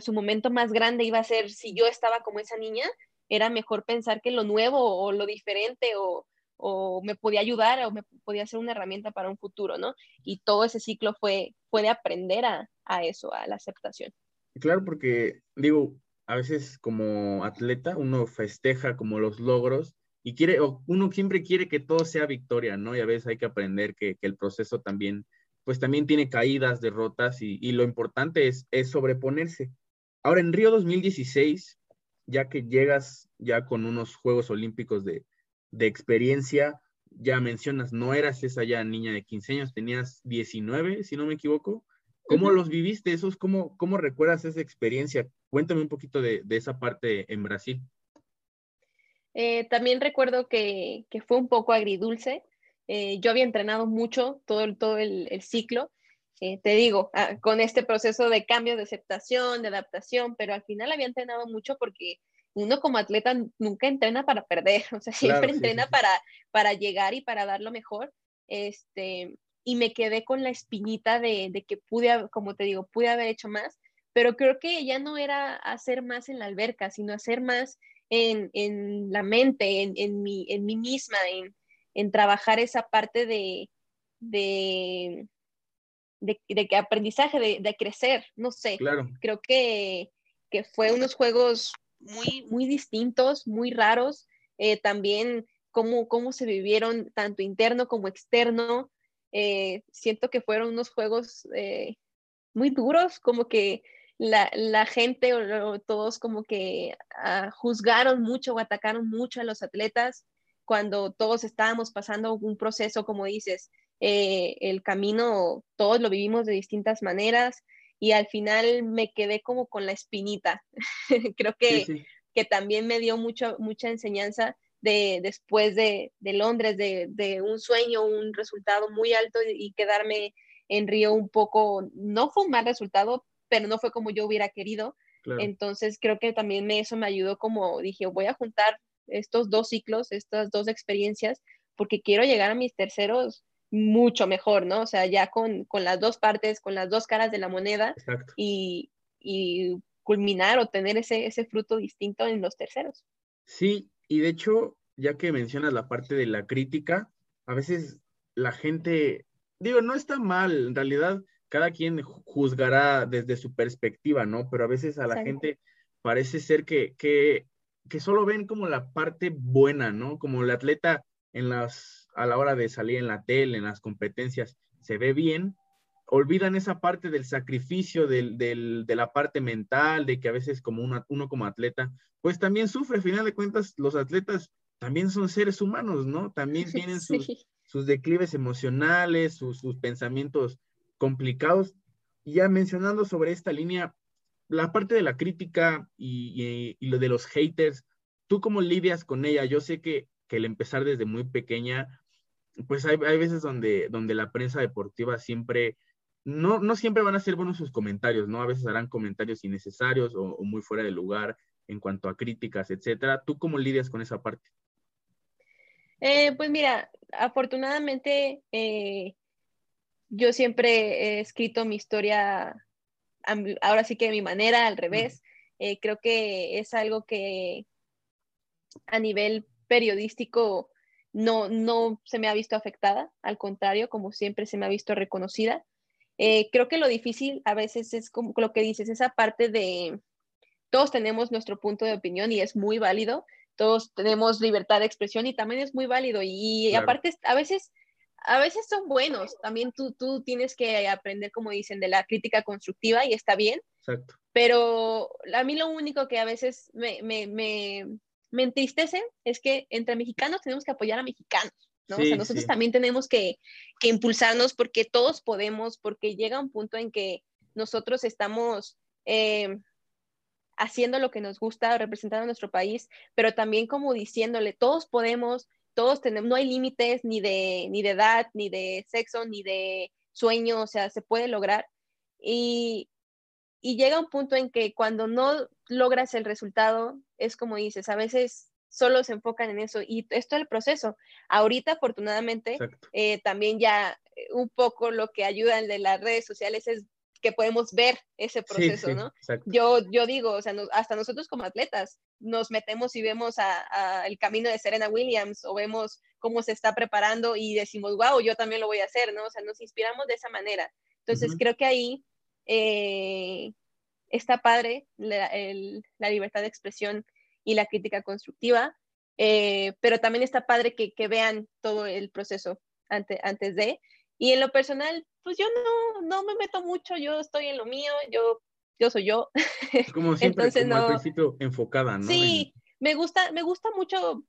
su momento más grande iba a ser si yo estaba como esa niña, era mejor pensar que lo nuevo o lo diferente o, me podía ayudar o me podía ser una herramienta para un futuro, ¿no? Y todo ese ciclo fue, fue de aprender a, a eso, a la aceptación. Claro, porque digo, a veces como atleta uno festeja como los logros y quiere, uno siempre quiere que todo sea victoria, ¿no? Y a veces hay que aprender que, el proceso también, pues también tiene caídas, derrotas y, y, lo importante es, es sobreponerse. Ahora, en Río 2016, ya que llegas ya con unos Juegos Olímpicos de, de experiencia, ya mencionas, no eras esa ya niña de 15 años, tenías 19, si no me equivoco. ¿Cómo los viviste esos? ¿Cómo, ¿Cómo recuerdas esa experiencia? Cuéntame un poquito de, de esa parte en Brasil. Eh, también recuerdo que, que, fue un poco agridulce. Eh, yo había entrenado mucho todo el, todo el, el ciclo, eh, te digo, ah, con este proceso de cambio, de aceptación, de adaptación, pero al final había entrenado mucho porque uno como atleta nunca entrena para perder, o sea, siempre entrena Para, para llegar y para dar lo mejor. Este, y me quedé con la espinita de, de que pude, como te digo, pude haber hecho más, pero creo que ya no era hacer más en la alberca, sino hacer más en, la mente, en, en, mí, en mí misma, en, trabajar esa parte de, de, de, que aprendizaje, de, crecer, no sé. Claro. Creo que, que fue unos juegos muy, muy distintos, muy raros. Eh, también cómo, cómo se vivieron tanto interno como externo. Eh, siento que fueron unos juegos eh, muy duros, como que la, gente o, todos como que ah, juzgaron mucho o atacaron mucho a los atletas cuando todos estábamos pasando un proceso, como dices, eh, el camino, todos lo vivimos de distintas maneras y al final me quedé como con la espinita. Creo que, que también me dio mucho, mucha enseñanza de, después de, de Londres, de, de, un sueño, un resultado muy alto y, y quedarme en Río un poco, no fue un mal resultado, pero no fue como yo hubiera querido. Entonces creo que también me, eso me ayudó como dije, voy a juntar estos dos ciclos, estas dos experiencias, porque quiero llegar a mis terceros mucho mejor, ¿no? O sea, ya con, con las dos partes, con las dos caras de la moneda y, y, culminar o tener ese, ese fruto distinto en los terceros. Sí, y de hecho, ya que mencionas la parte de la crítica, a veces la gente, digo, no está mal, en realidad cada quien juzgará desde su perspectiva, ¿no? Pero a veces a la gente parece ser que, que, que, solo ven como la parte buena, ¿no? Como el atleta en las, a la hora de salir en la tele, en las competencias, se ve bien, olvidan esa parte del sacrificio, del, del, de la parte mental, de que a veces como uno como atleta, pues también sufre, a final de cuentas, los atletas también son seres humanos, ¿no? También tienen sus, sus declives emocionales, sus, sus pensamientos complicados. Y ya mencionando sobre esta línea, la parte de la crítica y, lo de los haters, ¿tú cómo lidias con ella? Yo sé que, que el empezar desde muy pequeña, pues hay, hay, veces donde, donde la prensa deportiva siempre, no, no siempre van a ser buenos sus comentarios, ¿no? A veces harán comentarios innecesarios o, muy fuera de lugar en cuanto a críticas, etcétera. ¿Tú cómo lidias con esa parte? Eh, pues mira, afortunadamente eh, yo siempre he escrito mi historia, ahora sí que de mi manera, al revés. Eh, creo que es algo que a nivel periodístico no, no se me ha visto afectada, al contrario, como siempre se me ha visto reconocida. Eh, creo que lo difícil a veces es como lo que dices, esa parte de todos tenemos nuestro punto de opinión y es muy válido, todos tenemos libertad de expresión y también es muy válido y aparte a veces a veces son buenos. También tú, tú tienes que aprender, como dicen, de la crítica constructiva y está bien. Exacto. Pero a mí lo único que a veces me, me, me, entristece es que entre mexicanos tenemos que apoyar a mexicanos. ¿No? o sea, nosotros también tenemos que, que, impulsarnos porque todos podemos, porque llega un punto en que nosotros estamos eh, haciendo lo que nos gusta, representando a nuestro país, pero también como diciéndole, todos podemos, todos tenemos, no hay límites ni de, ni de edad, ni de sexo, ni de sueño, o sea, se puede lograr. Y, y llega un punto en que cuando no logras el resultado, es como dices, a veces solo se enfocan en eso y esto es el proceso. Ahorita, afortunadamente, eh, también ya un poco lo que ayudan de las redes sociales es que podemos ver ese proceso, ¿no? Yo, yo digo, o sea, hasta nosotros como atletas nos metemos y vemos a, el camino de Serena Williams o vemos cómo se está preparando y decimos, wow, yo también lo voy a hacer, ¿no? O sea, nos inspiramos de esa manera. Entonces, creo que ahí eh, está padre la, la libertad de expresión y la crítica constructiva. eh, pero también está padre que, que vean todo el proceso antes, antes de. Y en lo personal, pues yo no, no me meto mucho, yo estoy en lo mío, yo, yo soy yo. Como siempre, Entonces, como al principio enfocada, ¿no? Sí, me gusta, me gusta mucho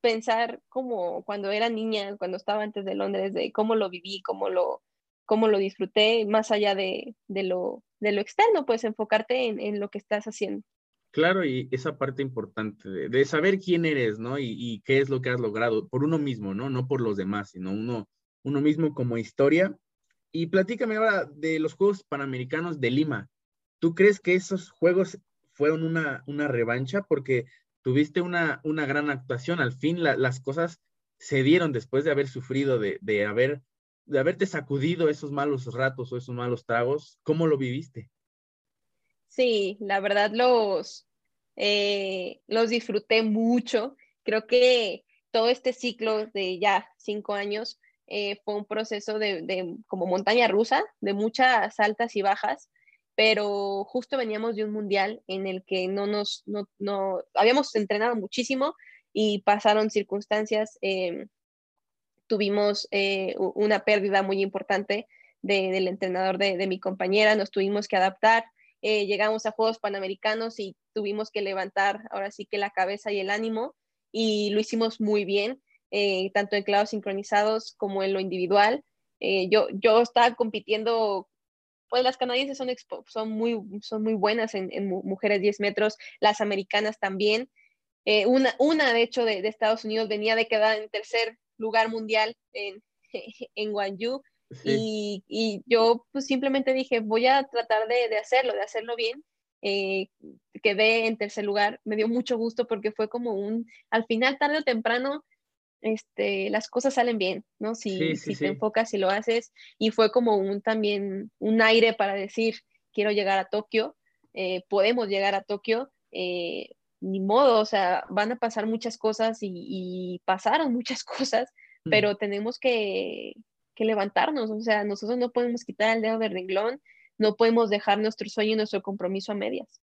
pensar como cuando era niña, cuando estaba antes de Londres, de cómo lo viví, cómo lo, cómo lo disfruté, más allá de, de, lo, de lo externo, pues enfocarte en, en, lo que estás haciendo. Claro, y esa parte importante de, saber quién eres, ¿no? Y, y, qué es lo que has logrado, por uno mismo, ¿no? No por los demás, sino uno, uno mismo como historia. Y platícame ahora de los Juegos Panamericanos de Lima. ¿Tú crees que esos Juegos fueron una, una revancha? Porque tuviste una, una gran actuación. Al fin las cosas se dieron después de haber sufrido, de, de, haber, de haberte sacudido esos malos ratos o esos malos tragos. ¿Cómo lo viviste? Sí, la verdad los, eh, los disfruté mucho. Creo que todo este ciclo de ya cinco años eh, fue un proceso de, de, como montaña rusa, de muchas altas y bajas pero justo veníamos de un mundial en el que no nos, no, no habíamos entrenado muchísimo y pasaron circunstancias, eh, tuvimos una pérdida muy importante de, del entrenador de, de, mi compañera, nos tuvimos que adaptar, eh, llegamos a Juegos Panamericanos y tuvimos que levantar ahora sí que la cabeza y el ánimo y lo hicimos muy bien, eh, tanto en clavos sincronizados como en lo individual. yo, yo estaba compitiendo pues las canadienses son, son, muy, son muy buenas en, mujeres 10 metros, las americanas también. Eh, una, una, de hecho, de, de, Estados Unidos venía de quedar en tercer lugar mundial en, en Guangzhou. Sí. Y, y, yo pues simplemente dije, voy a tratar de, de hacerlo, de hacerlo bien. Eh, quedé en tercer lugar, me dio mucho gusto porque fue como un, al final, tarde o temprano, este, las cosas salen bien, ¿no? Si, sí, sí, si te enfocas y lo haces. Y fue como un también un aire para decir, quiero llegar a Tokio, eh, podemos llegar a Tokio, eh, ni modo, o sea, van a pasar muchas cosas y, y pasaron muchas cosas, mm. pero tenemos que, levantarnos, o sea, nosotros no podemos quitar el dedo del renglón, no podemos dejar nuestro sueño y nuestro compromiso a medias.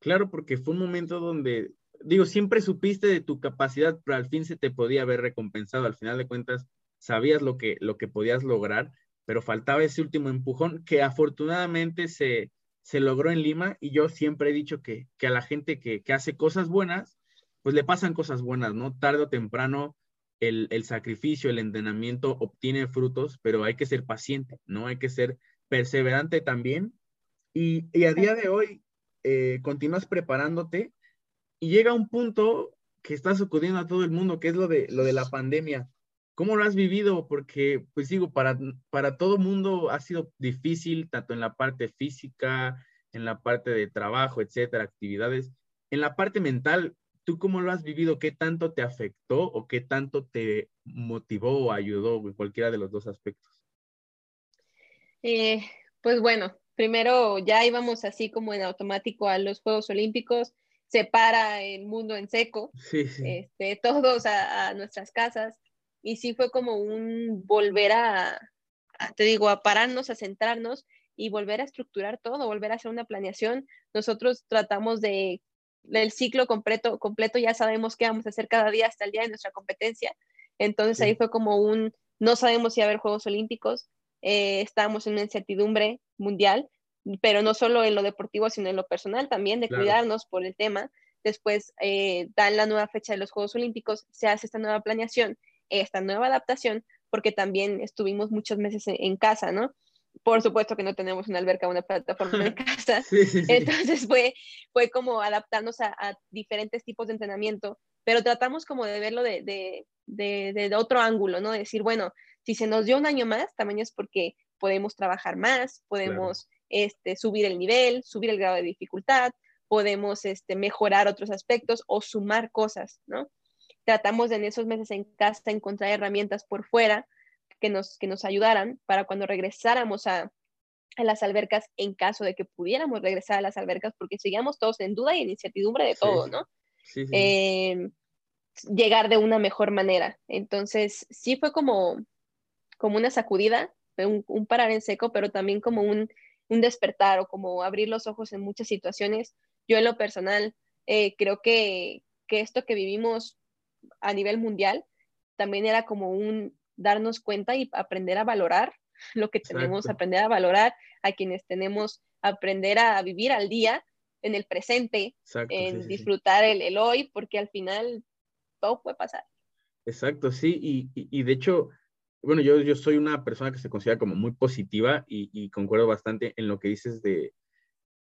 Claro, porque fue un momento donde digo, siempre supiste de tu capacidad, pero al fin se te podía haber recompensado. Al final de cuentas, sabías lo que, lo que podías lograr, pero faltaba ese último empujón que afortunadamente se, se logró en Lima y yo siempre he dicho que, que a la gente que, que, hace cosas buenas, pues le pasan cosas buenas, ¿no? Tarde o temprano el, el sacrificio, el entrenamiento obtiene frutos, pero hay que ser paciente, ¿no? Hay que ser perseverante también. Y, y a día de hoy eh, continúas preparándote y llega un punto que está sacudiendo a todo el mundo, que es lo de, lo de la pandemia. ¿Cómo lo has vivido? Porque, pues digo, para, para todo mundo ha sido difícil, tanto en la parte física, en la parte de trabajo, etcétera, actividades. En la parte mental, ¿tú cómo lo has vivido? ¿Qué tanto te afectó o qué tanto te motivó o ayudó en cualquiera de los dos aspectos? Eh, pues bueno, primero ya íbamos así como en automático a los Juegos Olímpicos se para el mundo en seco, sí, sí. Este, todos a, a, nuestras casas, y sí fue como un volver a, a, te digo, a pararnos, a centrarnos y volver a estructurar todo, volver a hacer una planeación. Nosotros tratamos de, el ciclo completo, completo ya sabemos qué vamos a hacer cada día hasta el día de nuestra competencia, entonces sí. ahí fue como un, no sabemos si va a haber Juegos Olímpicos, eh, estábamos en una incertidumbre mundial, pero no solo en lo deportivo, sino en lo personal también, de claro. cuidarnos por el tema. Después eh, dan la nueva fecha de los Juegos Olímpicos, se hace esta nueva planeación, esta nueva adaptación, porque también estuvimos muchos meses en, en casa, ¿no? Por supuesto que no tenemos una alberca o una plataforma en casa. Sí, sí, sí. Entonces fue, fue como adaptarnos a, a, diferentes tipos de entrenamiento, pero tratamos como de verlo de, de, de, de, otro ángulo, ¿no? decir, bueno, si se nos dio un año más, también es porque podemos trabajar más, podemos claro este, subir el nivel, subir el grado de dificultad, podemos este, mejorar otros aspectos o sumar cosas, ¿no? Tratamos de en esos meses en casa encontrar herramientas por fuera que nos, que nos ayudaran para cuando regresáramos a, a las albercas en caso de que pudiéramos regresar a las albercas porque seguíamos todos en duda y en incertidumbre de todo, sí. ¿no? Sí, sí. Eh, llegar de una mejor manera. Entonces, sí fue como, como una sacudida, un, un parar en seco, pero también como un un despertar o como abrir los ojos en muchas situaciones. Yo en lo personal eh, creo que, que, esto que vivimos a nivel mundial, también era como un darnos cuenta y aprender a valorar lo que tenemos, aprender a valorar a quienes tenemos, aprender a vivir al día, en el presente, en disfrutar El, el, hoy, porque al final todo puede pasar. Exacto, sí, y, y, de hecho, bueno, yo, yo soy una persona que se considera como muy positiva y, y concuerdo bastante en lo que dices de,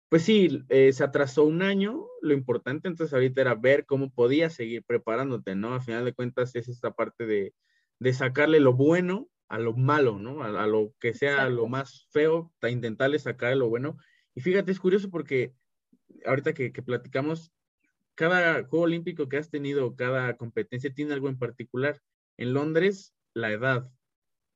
pues sí, eh, se atrasó un año, lo importante entonces ahorita era ver cómo podías seguir preparándote, ¿no? A final de cuentas es esta parte de, de sacarle lo bueno a lo malo, ¿no? A, lo que sea lo más feo, a intentarle sacar lo bueno. Y fíjate, es curioso porque ahorita que, que platicamos, cada juego olímpico que has tenido, cada competencia tiene algo en particular. En Londres, la edad,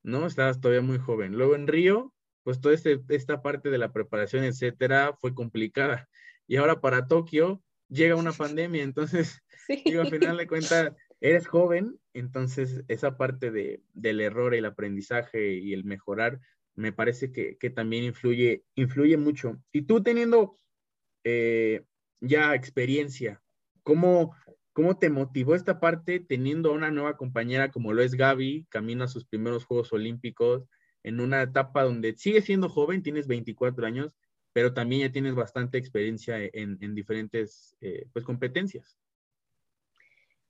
¿no? Estabas todavía muy joven. Luego en Río, pues toda este, esta parte de la preparación, etcétera, fue complicada. Y ahora para Tokio llega una pandemia, entonces, digo, al final de cuentas, eres joven, entonces esa parte de, del error, el aprendizaje y el mejorar, me parece que, que también influye, influye mucho. Y tú teniendo eh, ya experiencia, ¿cómo, ¿cómo te motivó esta parte teniendo a una nueva compañera como lo es Gaby, camino a sus primeros Juegos Olímpicos, en una etapa donde sigue siendo joven, tienes 24 años, pero también ya tienes bastante experiencia en, en diferentes eh, pues, competencias?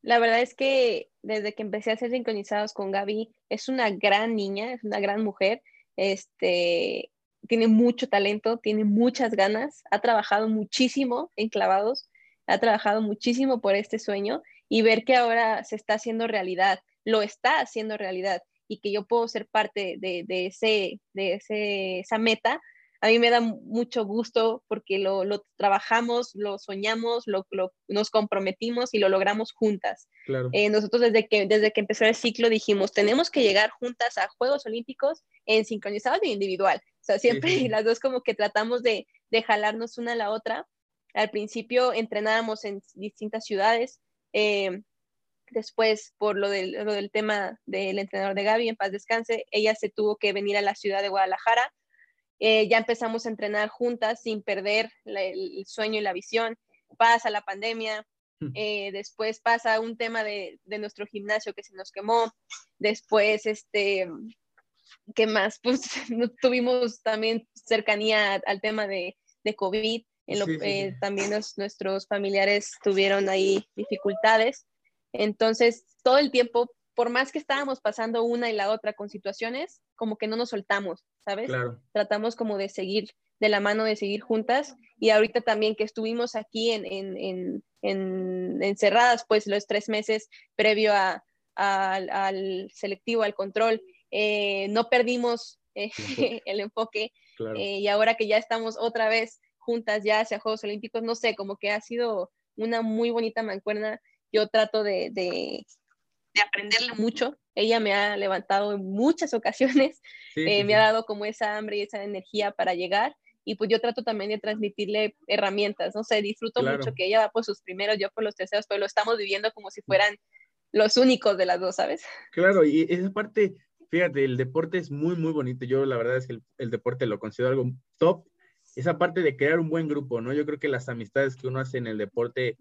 La verdad es que desde que empecé a ser sincronizados con Gaby, es una gran niña, es una gran mujer. Este, tiene mucho talento, tiene muchas ganas, ha trabajado muchísimo en clavados, ha trabajado muchísimo por este sueño y ver que ahora se está haciendo realidad, lo está haciendo realidad y que yo puedo ser parte de, ese, de ese, esa meta, a mí me da mucho gusto porque lo, trabajamos, lo soñamos, lo, nos comprometimos y lo logramos juntas. Eh, nosotros desde que, desde que empezó el ciclo dijimos, tenemos que llegar juntas a Juegos Olímpicos en sincronizados e individual. O sea, siempre las dos como que tratamos de, de, jalarnos una a la otra. Al principio entrenábamos en distintas ciudades. Eh, después, por lo del, lo del tema del entrenador de Gaby, en paz descanse, ella se tuvo que venir a la ciudad de Guadalajara eh, ya empezamos a entrenar juntas sin perder el sueño y la visión. Pasa la pandemia, hmm. eh, después pasa un tema de, nuestro gimnasio que se nos quemó, después, este, ¿qué más? Pues tuvimos también cercanía al tema de, COVID, eh, también nuestros familiares tuvieron ahí dificultades. Entonces, todo el tiempo por más que estábamos pasando una y la otra con situaciones, como que no nos soltamos, ¿sabes? Tratamos como de seguir de la mano, de seguir juntas. Y ahorita también que estuvimos aquí en, en, en, encerradas, pues los tres meses previo a, al selectivo, al control, eh, no perdimos eh, el enfoque. Eh, y ahora que ya estamos otra vez juntas ya hacia Juegos Olímpicos, no sé, como que ha sido una muy bonita mancuerna. Yo trato de, de aprenderle mucho. Ella me ha levantado en muchas ocasiones, eh, me ha dado como esa hambre y esa energía para llegar. Y pues yo trato también de transmitirle herramientas, no sé, disfruto mucho que ella va por sus primeros, yo por los terceros, pero lo estamos viviendo como si fueran los únicos de las dos, ¿sabes? Claro, y esa parte, fíjate, el deporte es muy, muy bonito. Yo la verdad es que el, el deporte lo considero algo top. Esa parte de crear un buen grupo, ¿no? Yo creo que las amistades que uno hace en el deporte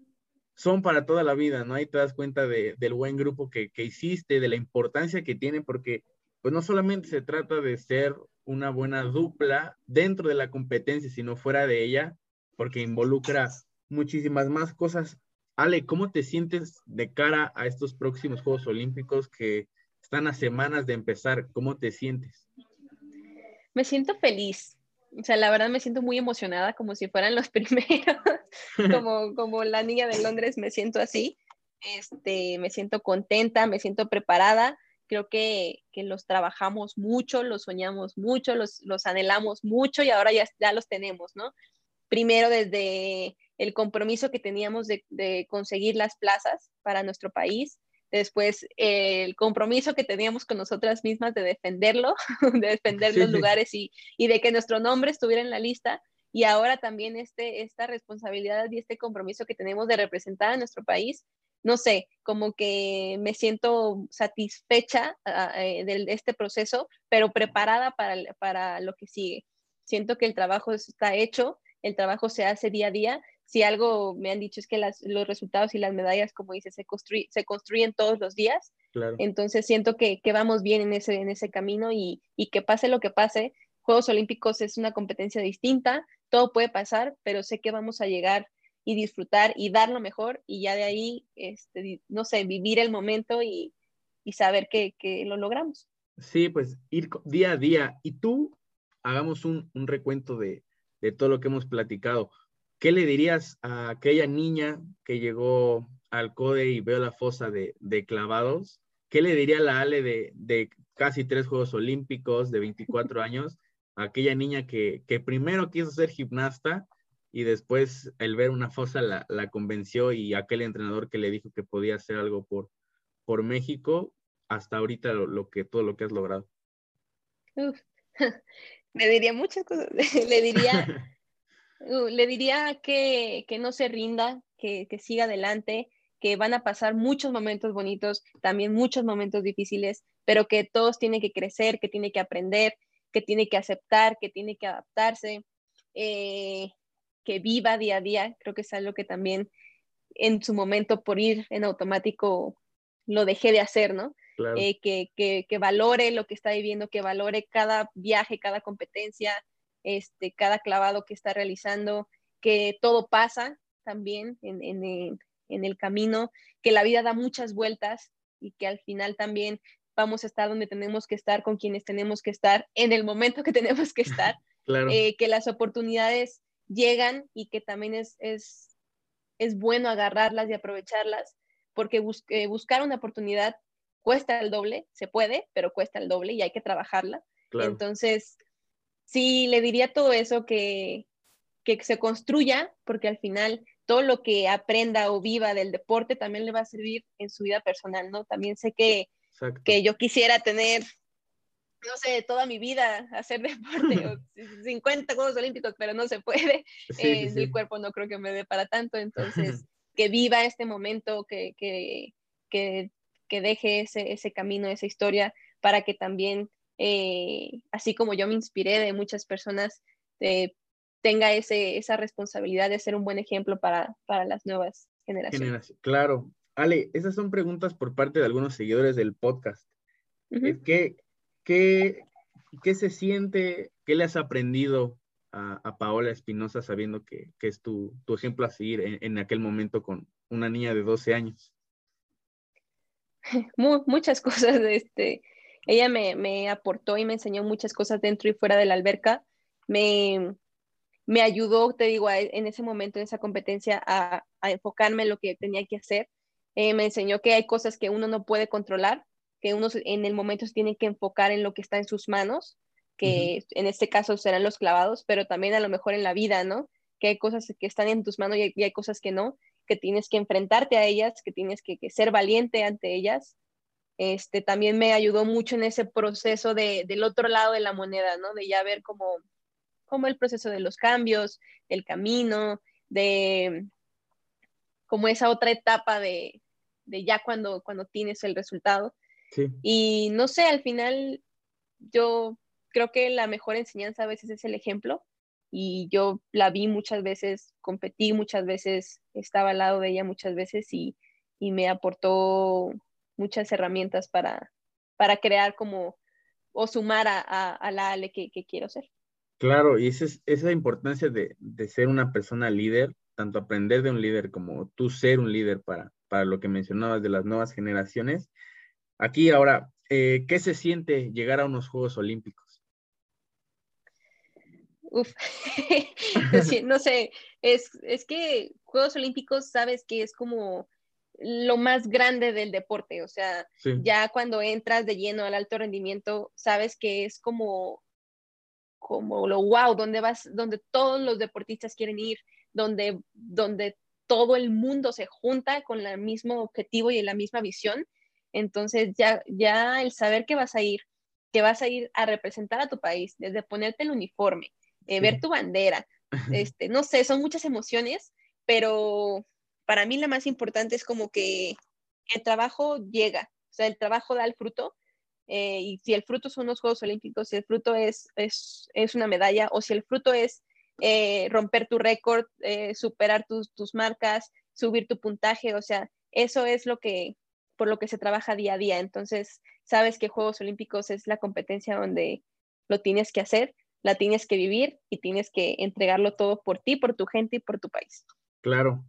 son para toda la vida, ¿no? Ahí te das cuenta del buen grupo que, hiciste, de la importancia que tiene, porque pues no solamente se trata de ser una buena dupla dentro de la competencia, sino fuera de ella, porque involucra muchísimas más cosas. Ale, ¿cómo te sientes de cara a estos próximos Juegos Olímpicos que están a semanas de empezar? ¿Cómo te sientes? Me siento feliz, o sea, la verdad me siento muy emocionada, como si fueran los primeros, como, como la niña de Londres, me siento así. Este, me siento contenta, me siento preparada. Creo que, que los trabajamos mucho, los soñamos mucho, los, los anhelamos mucho y ahora ya, ya los tenemos, ¿no? Primero desde el compromiso que teníamos de, de conseguir las plazas para nuestro país, después el compromiso que teníamos con nosotras mismas de defenderlo, de defender los lugares y, y, de que nuestro nombre estuviera en la lista. Y ahora también este, esta responsabilidad y este compromiso que tenemos de representar a nuestro país, no sé, como que me siento satisfecha eh, de este proceso, pero preparada para, para lo que sigue. Siento que el trabajo está hecho, el trabajo se hace día a día si algo me han dicho es que los resultados y las medallas, como dice, se, se construyen todos los días. Entonces siento que, vamos bien en ese, en ese camino y, y que pase lo que pase, Juegos Olímpicos es una competencia distinta, todo puede pasar, pero sé que vamos a llegar y disfrutar y dar lo mejor y ya de ahí, este, no sé, vivir el momento y, saber que, lo logramos. Sí, pues ir día a día. Y tú, hagamos un, recuento de, todo lo que hemos platicado. ¿Qué le dirías a aquella niña que llegó al CODE y veo la fosa de, clavados? ¿Qué le diría a la Ale de, de, casi tres Juegos Olímpicos, de 24 años? A aquella niña que, que primero quiso ser gimnasta y después el ver una fosa la, convenció y aquel entrenador que le dijo que podía hacer algo por, por México, hasta ahorita lo, que todo lo que has logrado. le diría muchas cosas. le diría, le diría que, no se rinda, que, que siga adelante, que van a pasar muchos momentos bonitos, también muchos momentos difíciles, pero que todos tienen que crecer, que tiene que aprender, que tiene que aceptar, que tiene que adaptarse. Eh, que viva día a día, creo que es algo que también en su momento por ir en automático lo dejé de hacer, ¿no? Eh, que, que, valore lo que está viviendo, que valore cada viaje, cada competencia, este, cada clavado que está realizando, que todo pasa también en, en, en el camino, que la vida da muchas vueltas y que al final también vamos a estar donde tenemos que estar, con quienes tenemos que estar, en el momento que tenemos que estar, eh, que las oportunidades llegan y que también es, es, bueno agarrarlas y aprovecharlas, porque eh, buscar una oportunidad cuesta el doble, se puede, pero cuesta el doble y hay que trabajarla. Entonces, sí, le diría todo eso que, que se construya, porque al final todo lo que aprenda o viva del deporte también le va a servir en su vida personal, ¿no? También sé que, que yo quisiera tener no sé, toda mi vida hacer deporte, o 50 Juegos Olímpicos, pero no se puede. Eh, el cuerpo no creo que me dé para tanto, entonces que viva este momento, que, que, que, que deje ese, ese, camino, esa historia, para que también, eh, así como yo me inspiré de muchas personas, eh, tenga ese, esa responsabilidad de ser un buen ejemplo para, para las nuevas generaciones. Claro. Ale, esas son preguntas por parte de algunos seguidores del podcast. ¿Qué, ¿Qué, qué se siente? ¿Qué le has aprendido a, Paola Espinosa sabiendo que, es tu, ejemplo a seguir en, aquel momento con una niña de 12 años? muchas cosas. Este, ella me, aportó y me enseñó muchas cosas dentro y fuera de la alberca. Me, me ayudó, te digo, en ese momento, en esa competencia, a, enfocarme en lo que tenía que hacer. Eh, me enseñó que hay cosas que uno no puede controlar, que uno en el momento se tiene que enfocar en lo que está en sus manos, que en este caso serán los clavados, pero también a lo mejor en la vida, ¿no? Que hay cosas que están en tus manos y hay, cosas que no, que tienes que enfrentarte a ellas, que tienes que, ser valiente ante ellas. Este, también me ayudó mucho en ese proceso de, del otro lado de la moneda, ¿no? De ya ver cómo, cómo el proceso de los cambios, el camino, de como esa otra etapa de, de ya cuando, cuando tienes el resultado. Y no sé, al final yo creo que la mejor enseñanza a veces es el ejemplo y yo la vi muchas veces, competí muchas veces, estaba al lado de ella muchas veces y, me aportó muchas herramientas para, para crear como o sumar a, la Ale que, quiero ser. Claro, y esa es esa importancia de, de, ser una persona líder, tanto aprender de un líder como tú ser un líder para, para lo que mencionabas de las nuevas generaciones, Aquí ahora, eh, ¿qué se siente llegar a unos Juegos Olímpicos? Uf, no sé, es, que Juegos Olímpicos sabes que es como lo más grande del deporte, o sea, ya cuando entras de lleno al alto rendimiento, sabes que es como, como lo wow, donde vas, donde todos los deportistas quieren ir, donde, donde todo el mundo se junta con el mismo objetivo y la misma visión entonces ya, ya el saber que vas a ir, que vas a ir a representar a tu país, desde ponerte el uniforme, eh, ver tu bandera, este, no sé, son muchas emociones, pero para mí la más importante es como que el trabajo llega, o sea, el trabajo da el fruto. Eh, y si el fruto son los Juegos Olímpicos, si el fruto es, es, es, una medalla o si el fruto es eh, romper tu récord, eh, superar tus, tus marcas, subir tu puntaje, o sea, eso es lo que, por lo que se trabaja día a día. Entonces, sabes que Juegos Olímpicos es la competencia donde lo tienes que hacer, la tienes que vivir y tienes que entregarlo todo por ti, por tu gente y por tu país. Claro.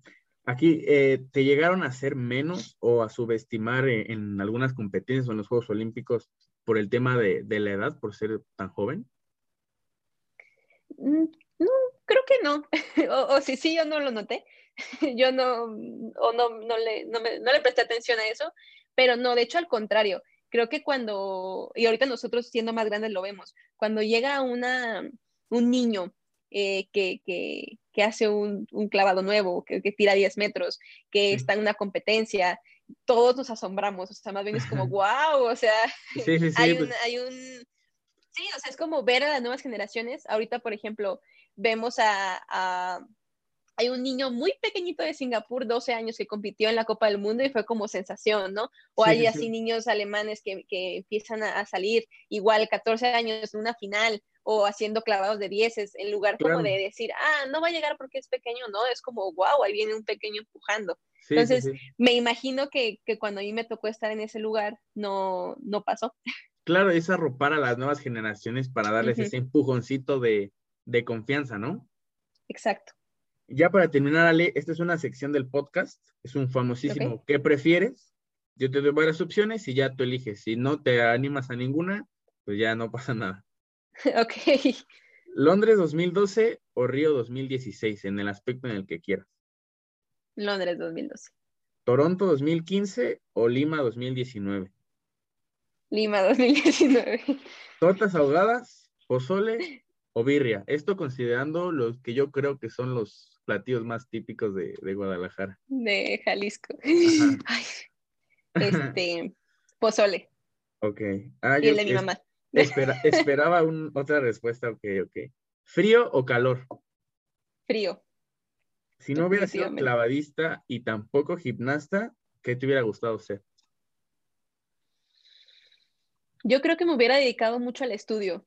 Aquí, eh, ¿te llegaron a hacer menos o a subestimar en, algunas competencias o en los Juegos Olímpicos por el tema de, la edad, por ser tan joven? Mm, no, creo que no. o, si sí, yo no lo noté. yo no, o no, no, le, no, no le presté atención a eso, pero no, de hecho al contrario, creo que cuando, y ahorita nosotros siendo más grandes lo vemos, cuando llega una, un niño eh, que, que, que, hace un, un, clavado nuevo, que, que tira 10 metros, que está en una competencia, todos nos asombramos, o sea, más bien es como, wow, o sea, hay, un, pues. hay un, sí, o sea, es como ver a las nuevas generaciones, ahorita, por ejemplo, vemos a, a hay un niño muy pequeñito de Singapur, 12 años, que compitió en la Copa del Mundo y fue como sensación, ¿no? O hay así niños alemanes que, que empiezan a, salir igual 14 años en una final o haciendo clavados de dieces, en lugar como de decir, ah, no va a llegar porque es pequeño, no, es como, wow, ahí viene un pequeño empujando. Entonces, me imagino que, que, cuando a mí me tocó estar en ese lugar, no, no pasó. Claro, es arropar a las nuevas generaciones para darles ese empujoncito de, de confianza, ¿no? Exacto. Ya para terminar, Ale, esta es una sección del podcast, es un famosísimo ¿qué prefieres? Yo te doy varias opciones y ya tú eliges. Si no te animas a ninguna, pues ya no pasa nada. Ok. Londres 2012 o Río 2016, en el aspecto en el que quieras. Londres 2012. Toronto 2015 o Lima 2019. Lima 2019. Tortas ahogadas, pozole o birria. Esto considerando los que yo creo que son los platillos más típicos de, Guadalajara. De Jalisco. este, pozole. Ok. Ah, y el de mi mamá. esperaba otra respuesta, ok, ok. ¿Frío o calor? Frío. Si no hubiera sido clavadista y tampoco gimnasta, ¿qué te hubiera gustado ser? Yo creo que me hubiera dedicado mucho al estudio.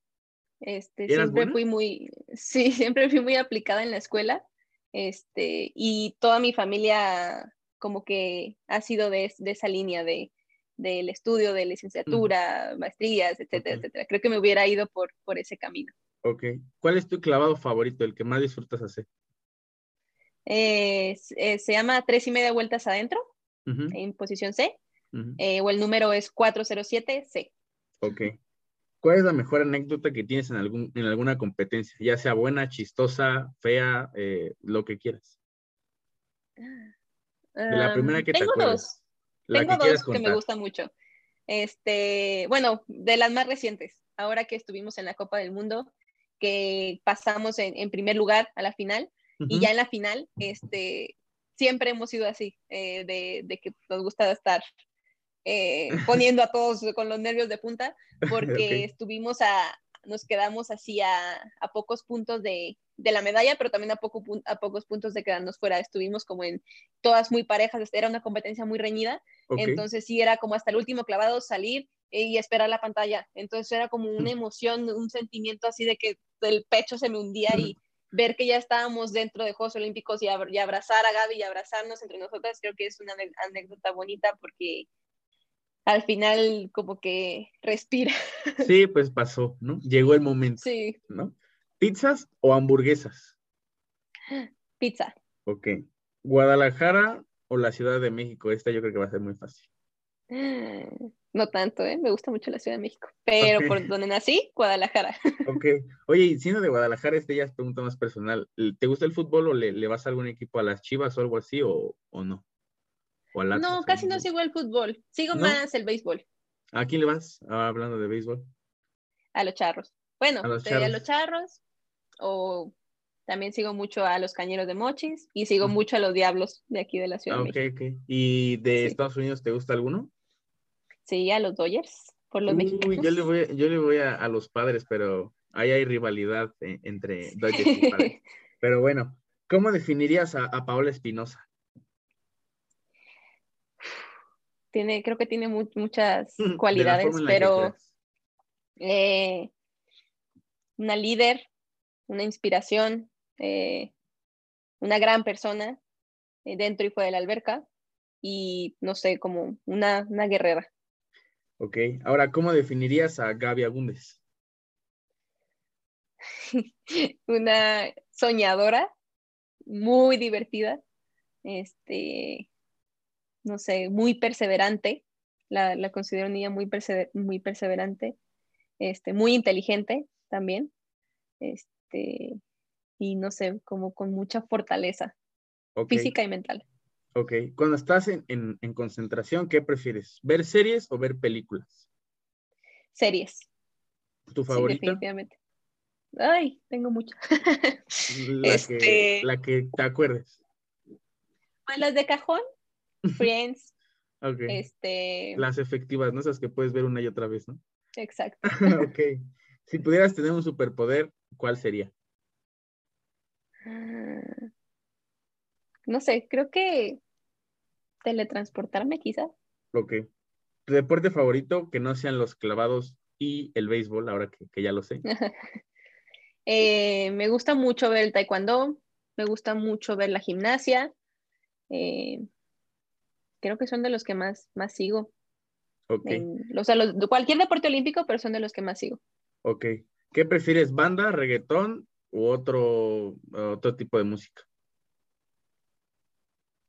Este, siempre fui muy, sí, siempre fui muy aplicada en la escuela este, y toda mi familia como que ha sido de, esa línea de, del estudio, de licenciatura, maestrías, etcétera, etcétera. Creo que me hubiera ido por, por ese camino. Ok. ¿Cuál es tu clavado favorito, el que más disfrutas hacer? Eh, eh, se llama tres y media vueltas adentro, en posición C, eh, o el número es 407C. Ok. ¿Cuál es la mejor anécdota que tienes en, algún, en alguna competencia? Ya sea buena, chistosa, fea, eh, lo que quieras. De la primera que tengo te dos. tengo dos que me gustan mucho. Este, bueno, de las más recientes, ahora que estuvimos en la Copa del Mundo, que pasamos en, primer lugar a la final, y ya en la final, este, siempre hemos sido así, eh, de, de, que nos gusta estar eh, poniendo a todos con los nervios de punta, porque estuvimos a, nos quedamos así a, a pocos puntos de, de, la medalla, pero también a, poco, a pocos puntos de quedarnos fuera. Estuvimos como en todas muy parejas, era una competencia muy reñida, entonces sí era como hasta el último clavado salir y esperar la pantalla. Entonces era como una emoción, un sentimiento así de que el pecho se me hundía y ver que ya estábamos dentro de Juegos Olímpicos y, y abrazar a Gaby y abrazarnos entre nosotras, creo que es una anécdota bonita porque al final como que respira. Sí, pues pasó, ¿no? Llegó el momento. Sí. ¿No? ¿Pizzas o hamburguesas? Pizza. Ok. ¿Guadalajara o la Ciudad de México? Esta yo creo que va a ser muy fácil. No tanto, ¿eh? Me gusta mucho la Ciudad de México. Pero por donde nací, Guadalajara. Ok. Oye, siendo de Guadalajara, este ya es pregunta más personal. ¿Te gusta el fútbol o le, vas a algún equipo a las Chivas o algo así o, o no? No, casi no sigo el fútbol. Sigo más el béisbol. ¿A quién le vas ah, hablando de béisbol? A los charros. Bueno, a los, charros. o también sigo mucho a los cañeros de Mochis y sigo mucho a los diablos de aquí de la Ciudad de ah. ¿Y de Estados Unidos te gusta alguno? Sí, a los Dodgers, por los Uy, Yo le voy, yo le voy a, los padres, pero ahí hay rivalidad eh, entre Dodgers y padres. pero bueno, ¿cómo definirías a, a Paola Espinosa? Tiene, creo que tiene muchas cualidades, pero eh, una líder, una inspiración, eh, una gran persona eh, dentro y fuera de la alberca y no sé, como una, una guerrera. Ok, ahora, ¿cómo definirías a Gaby Agúndez? una soñadora, muy divertida, este, no sé, muy perseverante, la, la considero una niña muy, muy perseverante, este, muy inteligente también, este, y no sé, como con mucha fortaleza física y mental. Ok, cuando estás en, en, concentración, ¿qué prefieres? ¿Ver series o ver películas? Series. ¿Tu favorita? definitivamente. Ay, tengo muchas. la, que, este la que te acuerdes. Pues las de cajón, Friends. ok. Este... Las efectivas, ¿no? Esas que puedes ver una y otra vez, ¿no? Exacto. ok. Si pudieras tener un superpoder, ¿cuál sería? Ah, no sé, creo que teletransportarme quizá. Ok. ¿Tu deporte favorito que no sean los clavados y el béisbol, ahora que, ya lo sé? Eh, me gusta mucho ver el taekwondo, me gusta mucho ver la gimnasia. Eh, creo que son de los que más, más sigo. Ok. o sea, cualquier deporte olímpico, pero son de los que más sigo. Ok. ¿Qué prefieres, banda, reggaetón u otro, otro tipo de música?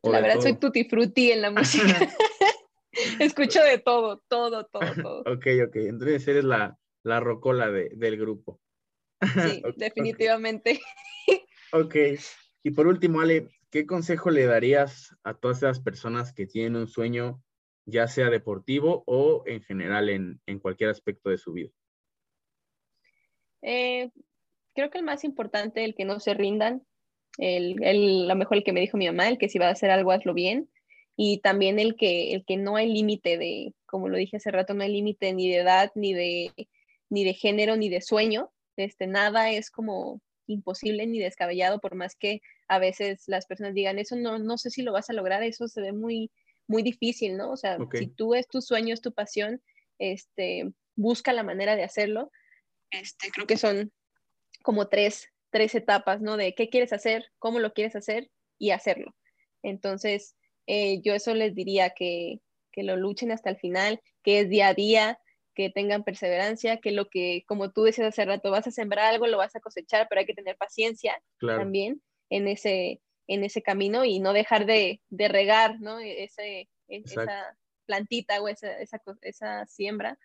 La verdad, soy tutti frutti en la música. Escucho de todo, todo, todo, todo. ok, ok. Entonces eres la, la rocola del grupo. Sí, definitivamente. ok. Y por último, Ale, ¿qué consejo le darías a todas esas personas que tienen un sueño, ya sea deportivo o en general en, cualquier aspecto de su vida? Eh, creo que el más importante, el que no se rindan, el, el, lo mejor el que me dijo mi mamá, el que si va a hacer algo, hazlo bien, y también el que, el que no hay límite de, como lo dije hace rato, no hay límite ni de edad, ni de, ni de género, ni de sueño, este, nada es como imposible ni descabellado, por más que a veces las personas digan, eso no, no sé si lo vas a lograr, eso se ve muy, muy difícil, ¿no? O sea, si tú es tu sueño, es tu pasión, este, busca la manera de hacerlo. Este, creo que son como tres, tres etapas, ¿no? De qué quieres hacer, cómo lo quieres hacer y hacerlo. Entonces, eh, yo eso les diría que, que lo luchen hasta el final, que es día a día, que tengan perseverancia, que lo que, como tú decías hace rato, vas a sembrar algo, lo vas a cosechar, pero hay que tener paciencia también en ese, en ese camino y no dejar de, de regar, ¿no? E, ese, e, esa plantita o esa, esa, esa siembra.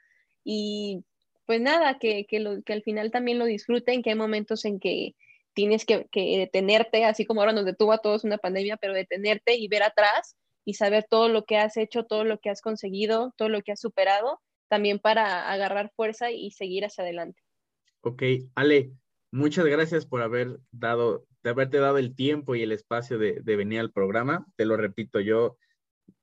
Y pues nada, que, que, lo, que al final también lo disfruten, que hay momentos en que tienes que, que, detenerte, así como ahora nos detuvo a todos una pandemia, pero detenerte y ver atrás y saber todo lo que has hecho, todo lo que has conseguido, todo lo que has superado, también para agarrar fuerza y seguir hacia adelante. Ok, Ale, muchas gracias por haber dado, de haberte dado el tiempo y el espacio de, de venir al programa. Te lo repito, yo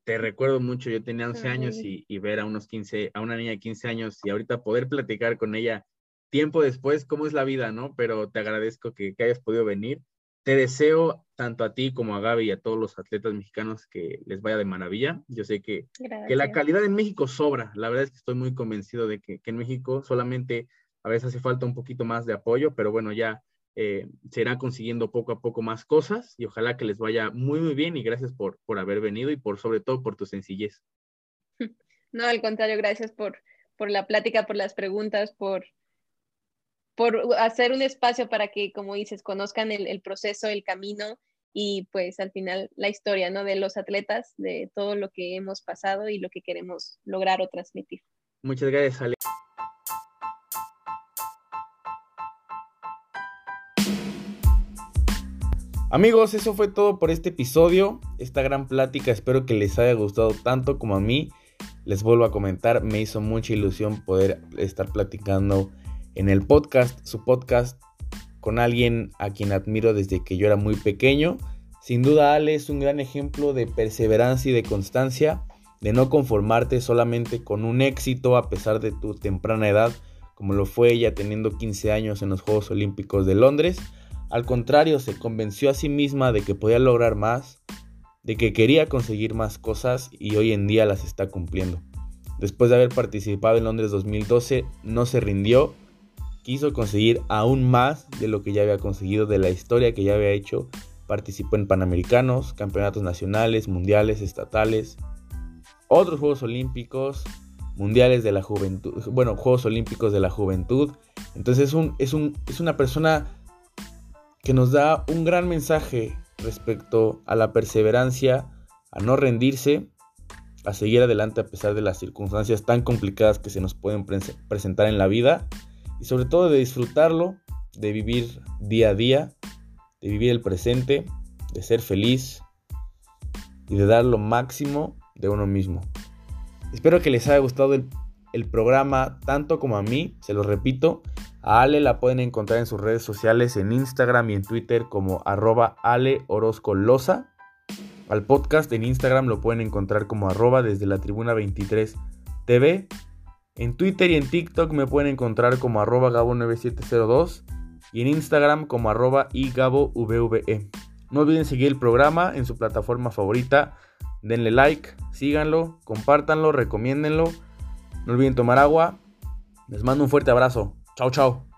te recuerdo mucho, yo tenía 11 años y, ver a unos 15, a una niña de 15 años y ahorita poder platicar con ella tiempo después, cómo es la vida, ¿no? Pero te agradezco que, hayas podido venir. Te deseo tanto a ti como a Gaby y a todos los atletas mexicanos que les vaya de maravilla. Yo sé que, que la calidad en México sobra. La verdad es que estoy muy convencido de que, que en México solamente a veces hace falta un poquito más de apoyo, pero bueno, ya eh, se irán consiguiendo poco a poco más cosas y ojalá que les vaya muy, muy bien y gracias por, por haber venido y por sobre todo por tu sencillez. No, al contrario, gracias por, por la plática, por las preguntas, por, por hacer un espacio para que, como dices, conozcan el, el, proceso, el camino y pues al final la historia, ¿no? De los atletas, de todo lo que hemos pasado y lo que queremos lograr o transmitir. Muchas gracias, Ale. Amigos, eso fue todo por este episodio. Esta gran plática espero que les haya gustado tanto como a mí. Les vuelvo a comentar, me hizo mucha ilusión poder estar platicando en el podcast, su podcast, con alguien a quien admiro desde que yo era muy pequeño. Sin duda Ale es un gran ejemplo de perseverancia y de constancia, de no conformarte solamente con un éxito a pesar de tu temprana edad, como lo fue ella teniendo 15 años en los Juegos Olímpicos de Londres al contrario, se convenció a sí misma de que podía lograr más, de que quería conseguir más cosas y hoy en día las está cumpliendo. Después de haber participado en Londres 2012, no se rindió quiso conseguir aún más de lo que ya había conseguido, de la historia que ya había hecho. Participó en Panamericanos, campeonatos nacionales, mundiales, estatales, otros Juegos Olímpicos, mundiales de la juventud, bueno, Juegos Olímpicos de la juventud. Entonces es, un, es, un, es una persona que nos da un gran mensaje respecto a la perseverancia, a no rendirse, a seguir adelante a pesar de las circunstancias tan complicadas que se nos pueden presentar en la vida y sobre todo de disfrutarlo, de vivir día a día, de vivir el presente, de ser feliz y de dar lo máximo de uno mismo. Espero que les haya gustado el, programa tanto como a mí, se lo repito. A Ale la pueden encontrar en sus redes sociales, en Instagram y en Twitter como arroba Ale Orozco Loza. Al podcast en Instagram lo pueden encontrar como arroba desde la tribuna 23 TV. En Twitter y en TikTok me pueden encontrar como arroba Gabo9702 y en Instagram como arroba IGaboVVE. No olviden seguir el programa en su plataforma favorita denle like, síganlo, compártanlo, recomiéndenlo. No olviden tomar agua. Les mando un fuerte abrazo. Chao, chao.